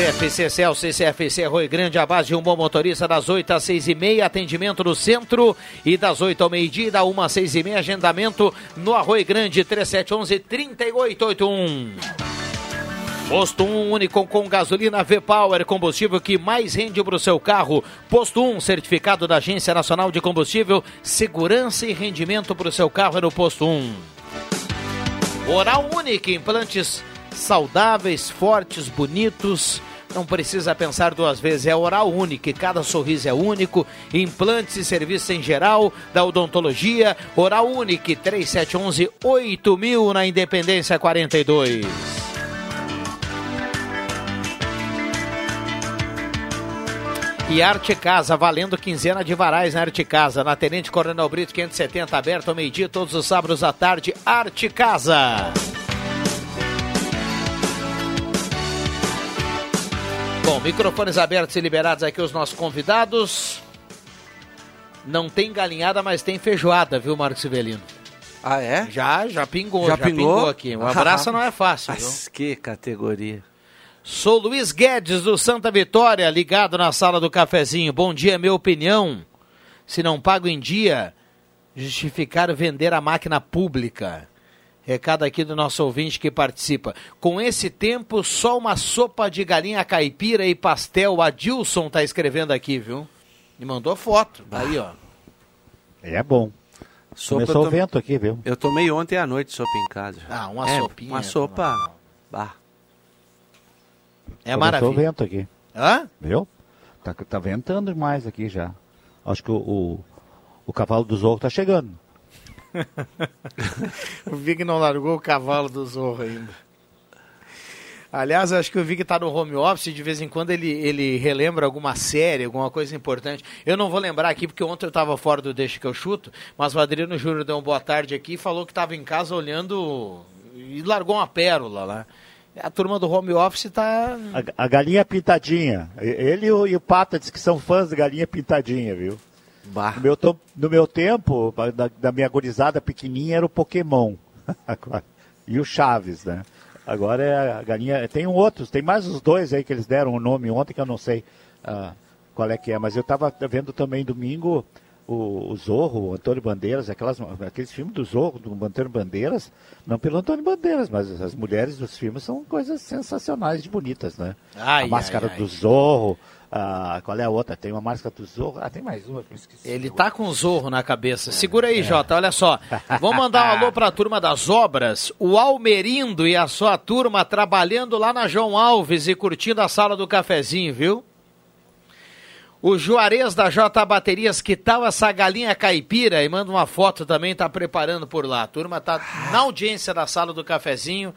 CFC Celso CFC Rui Grande, a base de um bom motorista das 8 às 6 e meia, atendimento no centro e das 8 ao meio-dia, da 1 às 6 e meia, agendamento no Arroio Grande, 3711-3881. Posto 1 único com gasolina V-Power, combustível que mais rende para o seu carro. Posto 1, certificado da Agência Nacional de Combustível, segurança e rendimento para o seu carro é no Posto 1. Oral Único, implantes saudáveis, fortes, bonitos. Não precisa pensar duas vezes, é Oral Único, cada sorriso é único. Implantes e serviços em geral, da odontologia. Oral Único, 3711 8000 na Independência 42. E Arte Casa, valendo quinzena de varais na Arte Casa, na Tenente Coronel Brito 570, aberto ao meio-dia, todos os sábados à tarde, Arte Casa. Bom, microfones abertos e liberados aqui os nossos convidados. Não tem galinhada, mas tem feijoada, viu, Marcos Sivelino? Ah, é? Já, já pingou, Já já, pingou? pingou? aqui. Um abraço não é fácil, viu? Mas que categoria. Sou Luiz Guedes do Santa Vitória, ligado na sala do cafezinho. Bom dia, minha opinião. Se não pago em dia, justificar vender a máquina pública. Recado aqui do nosso ouvinte que participa. Com esse tempo, só uma sopa de galinha caipira e pastel. Adilson tá escrevendo aqui, viu? Me mandou foto. Aí, ó. É bom. Sopa Começou o vento aqui, viu? Eu tomei ontem à noite sopa em casa. Ah, uma É, sopinha. Uma sopa. Bah. É Começou o maravilha. vento aqui. Hã? Viu? Tá, tá ventando demais aqui já. Acho que o, o, o cavalo do Zorro tá chegando. O Vig não largou o cavalo do Zorro ainda. Aliás, acho que o Vig tá no home office, de vez em quando ele, ele relembra alguma série, alguma coisa importante. Eu não vou lembrar aqui, porque ontem eu estava fora do Deixa que eu chuto, mas o Adriano Júnior deu uma boa tarde aqui e falou que estava em casa olhando e largou uma pérola lá. A turma do home office tá. A, a galinha pintadinha. Ele e o, e o Pata diz que são fãs da galinha pintadinha, viu? No meu, no meu tempo, da, da minha gorizada pequenininha, era o Pokémon. E o Chaves, né? Agora é a galinha. Tem um outros, tem mais os dois aí que eles deram o nome ontem que eu não sei ah, qual é que é. Mas eu estava vendo também domingo o, o Zorro, o Antônio Bandeiras, aquelas, aqueles filmes do Zorro, do Antônio Bandeiras, não pelo Antônio Bandeiras, mas as mulheres dos filmes são coisas sensacionais de bonitas, né? Ai, a máscara ai, ai. do Zorro, ah, qual é a outra? Tem uma máscara do Zorro, ah, tem mais uma que eu esqueci. Ele tá com o zorro na cabeça. Segura aí, Jota, olha só. Vamos mandar um alô pra turma das obras. O Almerindo e a sua turma trabalhando lá na João Alves e curtindo a sala do cafezinho, viu? O Juarez da J Baterias, que tal essa galinha caipira? E manda uma foto também, tá preparando por lá. A turma tá na audiência da sala do cafezinho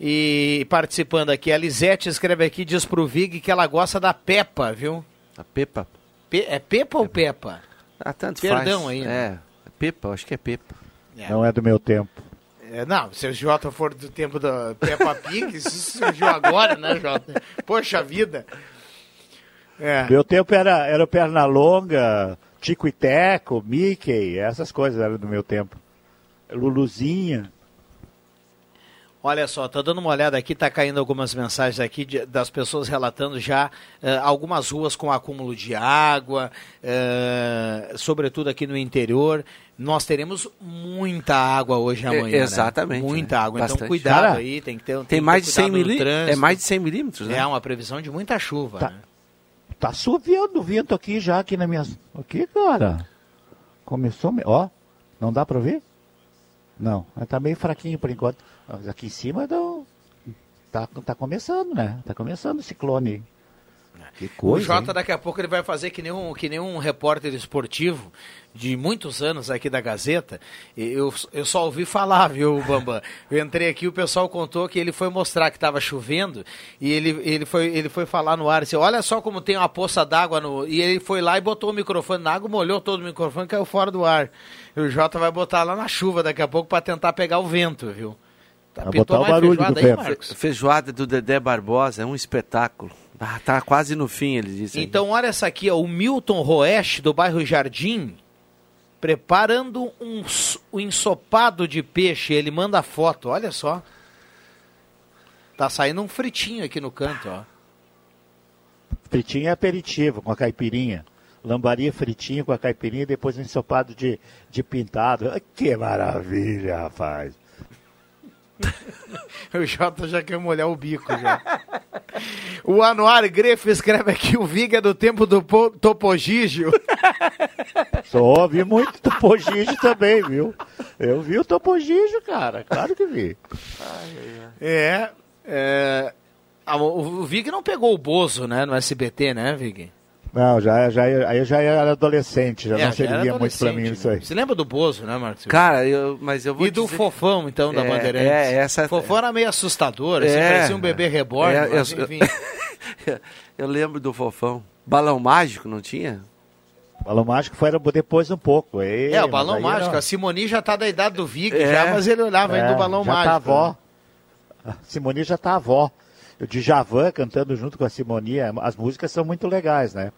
e participando aqui. A Lisete escreve aqui, diz pro Vig que ela gosta da Peppa, viu? A Pepa? Pe- é Peppa ou Peppa? Ah, tanto Perdão faz. aí, né? É, Pepa, acho que é Pepa. Não é do meu tempo. É, não, se o Jota for do tempo da Peppa Pig, isso surgiu agora, né, Jota? Poxa vida. É. Meu tempo era, era o Pernalonga, Tico e Teco, Mickey, essas coisas eram do meu tempo. Luluzinha. Olha só, tá dando uma olhada aqui, tá caindo algumas mensagens aqui de- das pessoas relatando já eh, algumas ruas com acúmulo de água, eh, sobretudo aqui no interior. Nós teremos muita água hoje e É, amanhã. né? exatamente, Muita né? água. Então Bastante. cuidado Cara, aí, tem que ter, tem tem que mais ter de 100 cuidado no milí- trânsito. é mais de 100 milímetros, né? É uma previsão de muita chuva. Tá. né? Tá assoviando o vento aqui já, aqui na minha... Aqui, cara. Começou... me- Ó, não dá pra ouvir? Não, tá meio fraquinho por enquanto. Mas aqui em cima dá- tá, tá começando, né? Tá começando o ciclone. Que coisa, o Jota hein? daqui a pouco ele vai fazer que nem um, que nem um repórter esportivo de muitos anos aqui da Gazeta. Eu, eu só ouvi falar, viu, Bambam? Eu entrei aqui o pessoal contou que ele foi mostrar que estava chovendo e ele, ele, foi, ele foi falar no ar assim, olha só como tem uma poça d'água no... E ele foi lá e botou o microfone na água, molhou todo o microfone e caiu fora do ar. E o Jota vai botar lá na chuva daqui a pouco para tentar pegar o vento, viu? Tá, Vai pintou botar o mais barulho feijoada do aí. Marcos? Feijoada do Dedé Barbosa é um espetáculo. Ah, tá quase no fim, ele disse. aí. Então, olha essa aqui, ó, o Milton Roeste, do bairro Jardim, preparando um, um ensopado de peixe. Ele manda a foto, olha só. Tá saindo um fritinho aqui no canto, ó. Fritinho é aperitivo, com a caipirinha. Lambaria fritinho com a caipirinha e depois um ensopado de, de pintado. Ah, Que maravilha, rapaz. O Jota já quer molhar o bico já. o Anuar Grefo escreve aqui o Viga é do tempo do po- Topogígio. Só ouvi muito Topogígio também, viu? Eu vi o Topogígio, cara. Claro que vi. É, é, ah, o, o Vig não pegou o Bozo, né, no SBT, né, Vig? Não, já, já, aí eu já era adolescente, já É, não já servia muito pra mim isso aí. Você lembra do Bozo, né, Marcos? Cara, eu, mas eu vou E do dizer- Fofão, então, da É, Bandeirantes. é, essa- Fofão era meio assustador, assim, É. parecia um bebê reborn, É, mas, eu- enfim. eu lembro do Fofão. Balão mágico, não tinha? Balão mágico foi depois um pouco. Ei, É, o balão mágico. não. A Simoni já tá da idade do Vig, É. já, mas ele olhava ainda É, do balão já mágico. né? Tá avó. A Simoni já tá avó. O Djavan cantando junto com a Simoni, é, as músicas são muito legais, né?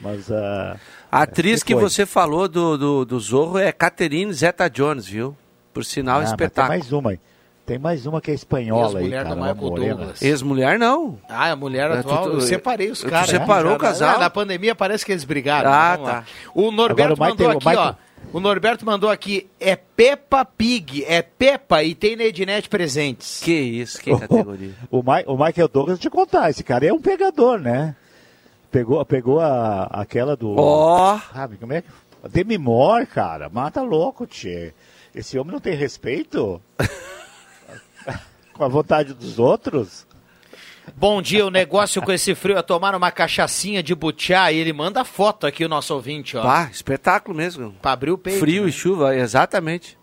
Mas ah, A atriz que depois. você falou do, do, do Zorro é Catherine Zeta-Jones, viu? Por sinal, Ah, espetáculo. Tem mais uma aí. Tem mais uma que é espanhola aí, Ex-mulher cara. do uma Michael morena. Douglas. Ex-mulher, não. Ah, a mulher É, atual, tu- tu- eu separei os tu caras. separou né? o casal? Na pandemia parece que eles brigaram. Ah, lá. tá. O Norberto Agora, o mandou Michael- aqui, o Michael- ó. O Norberto mandou aqui, é Peppa Pig, é Peppa e tem na Ednet presentes. Que isso, que categoria. O, Ma- o Michael Douglas, te contar, esse cara é um pegador, né? Pegou, pegou a, aquela do. Ó. Sabe como é que. Demi Moore, cara, mata louco, tchê. Esse homem não tem respeito? Com a vontade dos outros? Bom dia, o negócio com esse frio é tomar uma cachaçinha de butiá e ele manda foto aqui, o nosso ouvinte, ó. Pá, espetáculo mesmo. Pra abrir o peito. Frio né? e chuva, exatamente.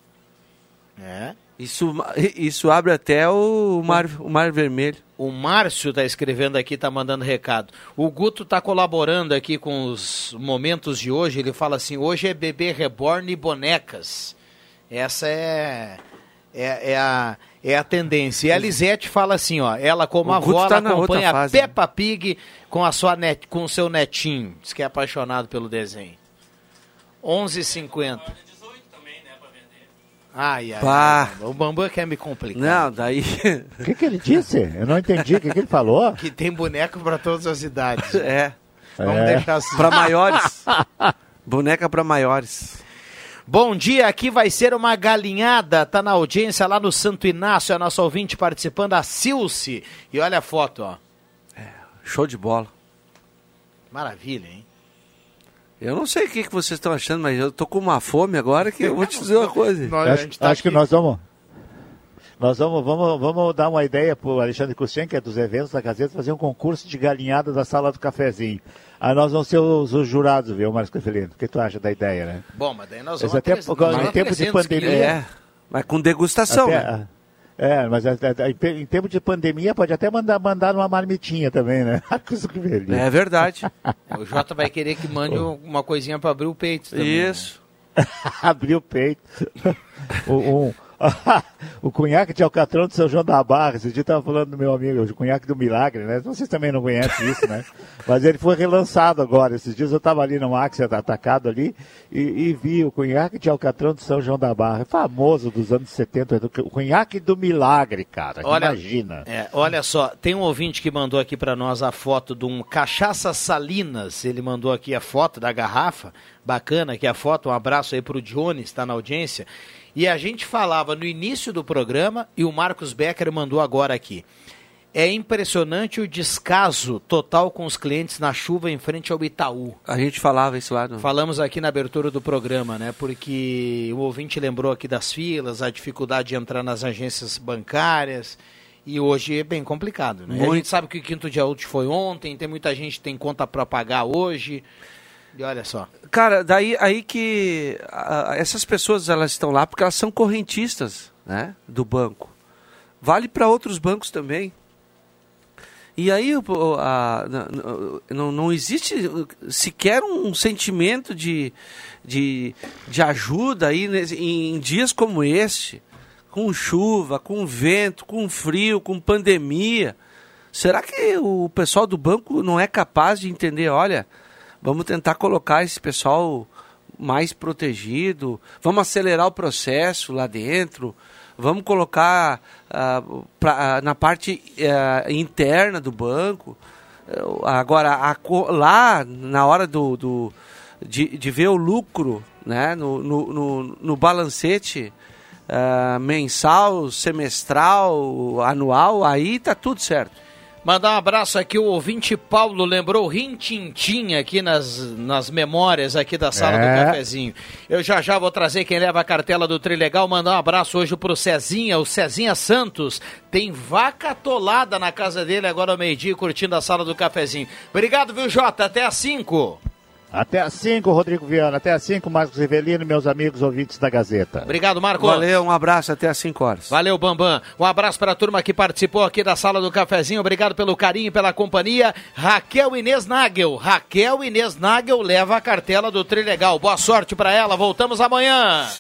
É. Isso, isso abre até o mar, o mar vermelho. O Márcio tá escrevendo aqui, tá mandando recado. O Guto tá colaborando aqui com os momentos de hoje. Ele fala assim: hoje é bebê reborn e bonecas. Essa é, é, é a, é a tendência. E a Lisete fala assim: ó, ela, como O avó, tá ela acompanha a fase? Peppa Pig com, a sua net, com o seu netinho. Diz que é apaixonado pelo desenho. 11h50. Ai, ai, Pá. ai, o Bambam quer me complicar. Não, daí. O que, que ele disse? Eu não entendi. O que, que ele falou? Que tem boneco pra todas as idades. É. Vamos É. deixar assim. Pra maiores. Boneca pra maiores. Bom dia, aqui vai ser uma galinhada. Tá na audiência lá no Santo Inácio, a nossa ouvinte participando, a Silce. E olha a foto, ó. Show de bola. Maravilha, hein? Eu não sei o que, que vocês estão achando, mas eu tô com uma fome agora que eu vou te dizer uma coisa. acho tá acho que nós vamos. Nós vamos, vamos, vamos dar uma ideia pro Alexandre Cusien, que é dos eventos da Gazeta, fazer um concurso de galinhada da sala do cafezinho. Aí nós vamos ser os, os jurados, viu, Marcos Cafelino? O que tu acha da ideia, né? Bom, mas daí nós vamos até em tempo de 300 pandemia. É, mas com degustação, Até- né? É, mas a- a- a- em tempo de pandemia pode até mandar, mandar numa marmitinha também, né? É verdade. O Jota vai querer que mande uma coisinha pra abrir o peito também. né? Isso. Abriu o peito. um- o cunhaque de Alcatrão de São João da Barra, esse dia estava falando do meu amigo, o cunhaque do Milagre, né? Vocês também não conhecem isso, né? Mas ele foi relançado agora. Esses dias eu estava ali no Max atacado ali e, e vi o cunhaque de Alcatrão de São João da Barra, famoso dos anos 70, o cunhaque do Milagre, cara. Olha, Imagina. É, olha só, tem um ouvinte que mandou aqui pra nós a foto de um Cachaça Salinas. Ele mandou aqui a foto da garrafa. Bacana aqui a foto. Um abraço aí pro Johnny, está na audiência. E a gente falava no início do programa e o Marcos Becker mandou agora aqui. É impressionante o descaso total com os clientes na chuva em frente ao Itaú. A gente falava isso lá no. Falamos aqui na abertura do programa, né? Porque o ouvinte lembrou aqui das filas, a dificuldade de entrar nas agências bancárias. E hoje é bem complicado, né? A Muito. gente sabe que o quinto dia útil foi ontem, tem muita gente que tem conta para pagar hoje. E olha só. Cara, daí aí que ah, essas pessoas elas estão lá porque elas são correntistas, né, do banco. Vale para outros bancos também. E aí a- n- não, não existe sequer um sentimento de, de, de ajuda aí nesse- em dias como este, com chuva, com vento, com frio, com pandemia. Será que o pessoal do banco não é capaz de entender, olha, vamos tentar colocar esse pessoal mais protegido, vamos acelerar o processo lá dentro, vamos colocar ah, pra- ah, na parte ah, interna do banco. Agora, a, lá, na hora do, do de, de, ver o lucro né, no, no, no, no balancete uh, mensal, semestral, anual, aí tá tudo certo. Mandar um abraço aqui, o ouvinte Paulo lembrou Rintintim aqui nas, nas memórias aqui da sala é. do cafezinho. Eu já já vou trazer quem leva a cartela do Trilegal, mandar um abraço hoje pro Cezinha, o Cezinha Santos. Tem vaca atolada na casa dele agora ao meio-dia, curtindo a sala do cafezinho. Obrigado, viu, Jota? Até às 5. Até às 5, Rodrigo Viana. Até às 5, Marcos Rivelino, meus amigos ouvintes da Gazeta. Obrigado, Marcos. Valeu, um abraço até às 5 horas. Valeu, Bambam. Um abraço para a turma que participou aqui da sala do cafezinho. Obrigado pelo carinho e pela companhia. Raquel Inês Nagel. Raquel Inês Nagel leva a cartela do Trilegal. Boa sorte para ela. Voltamos amanhã.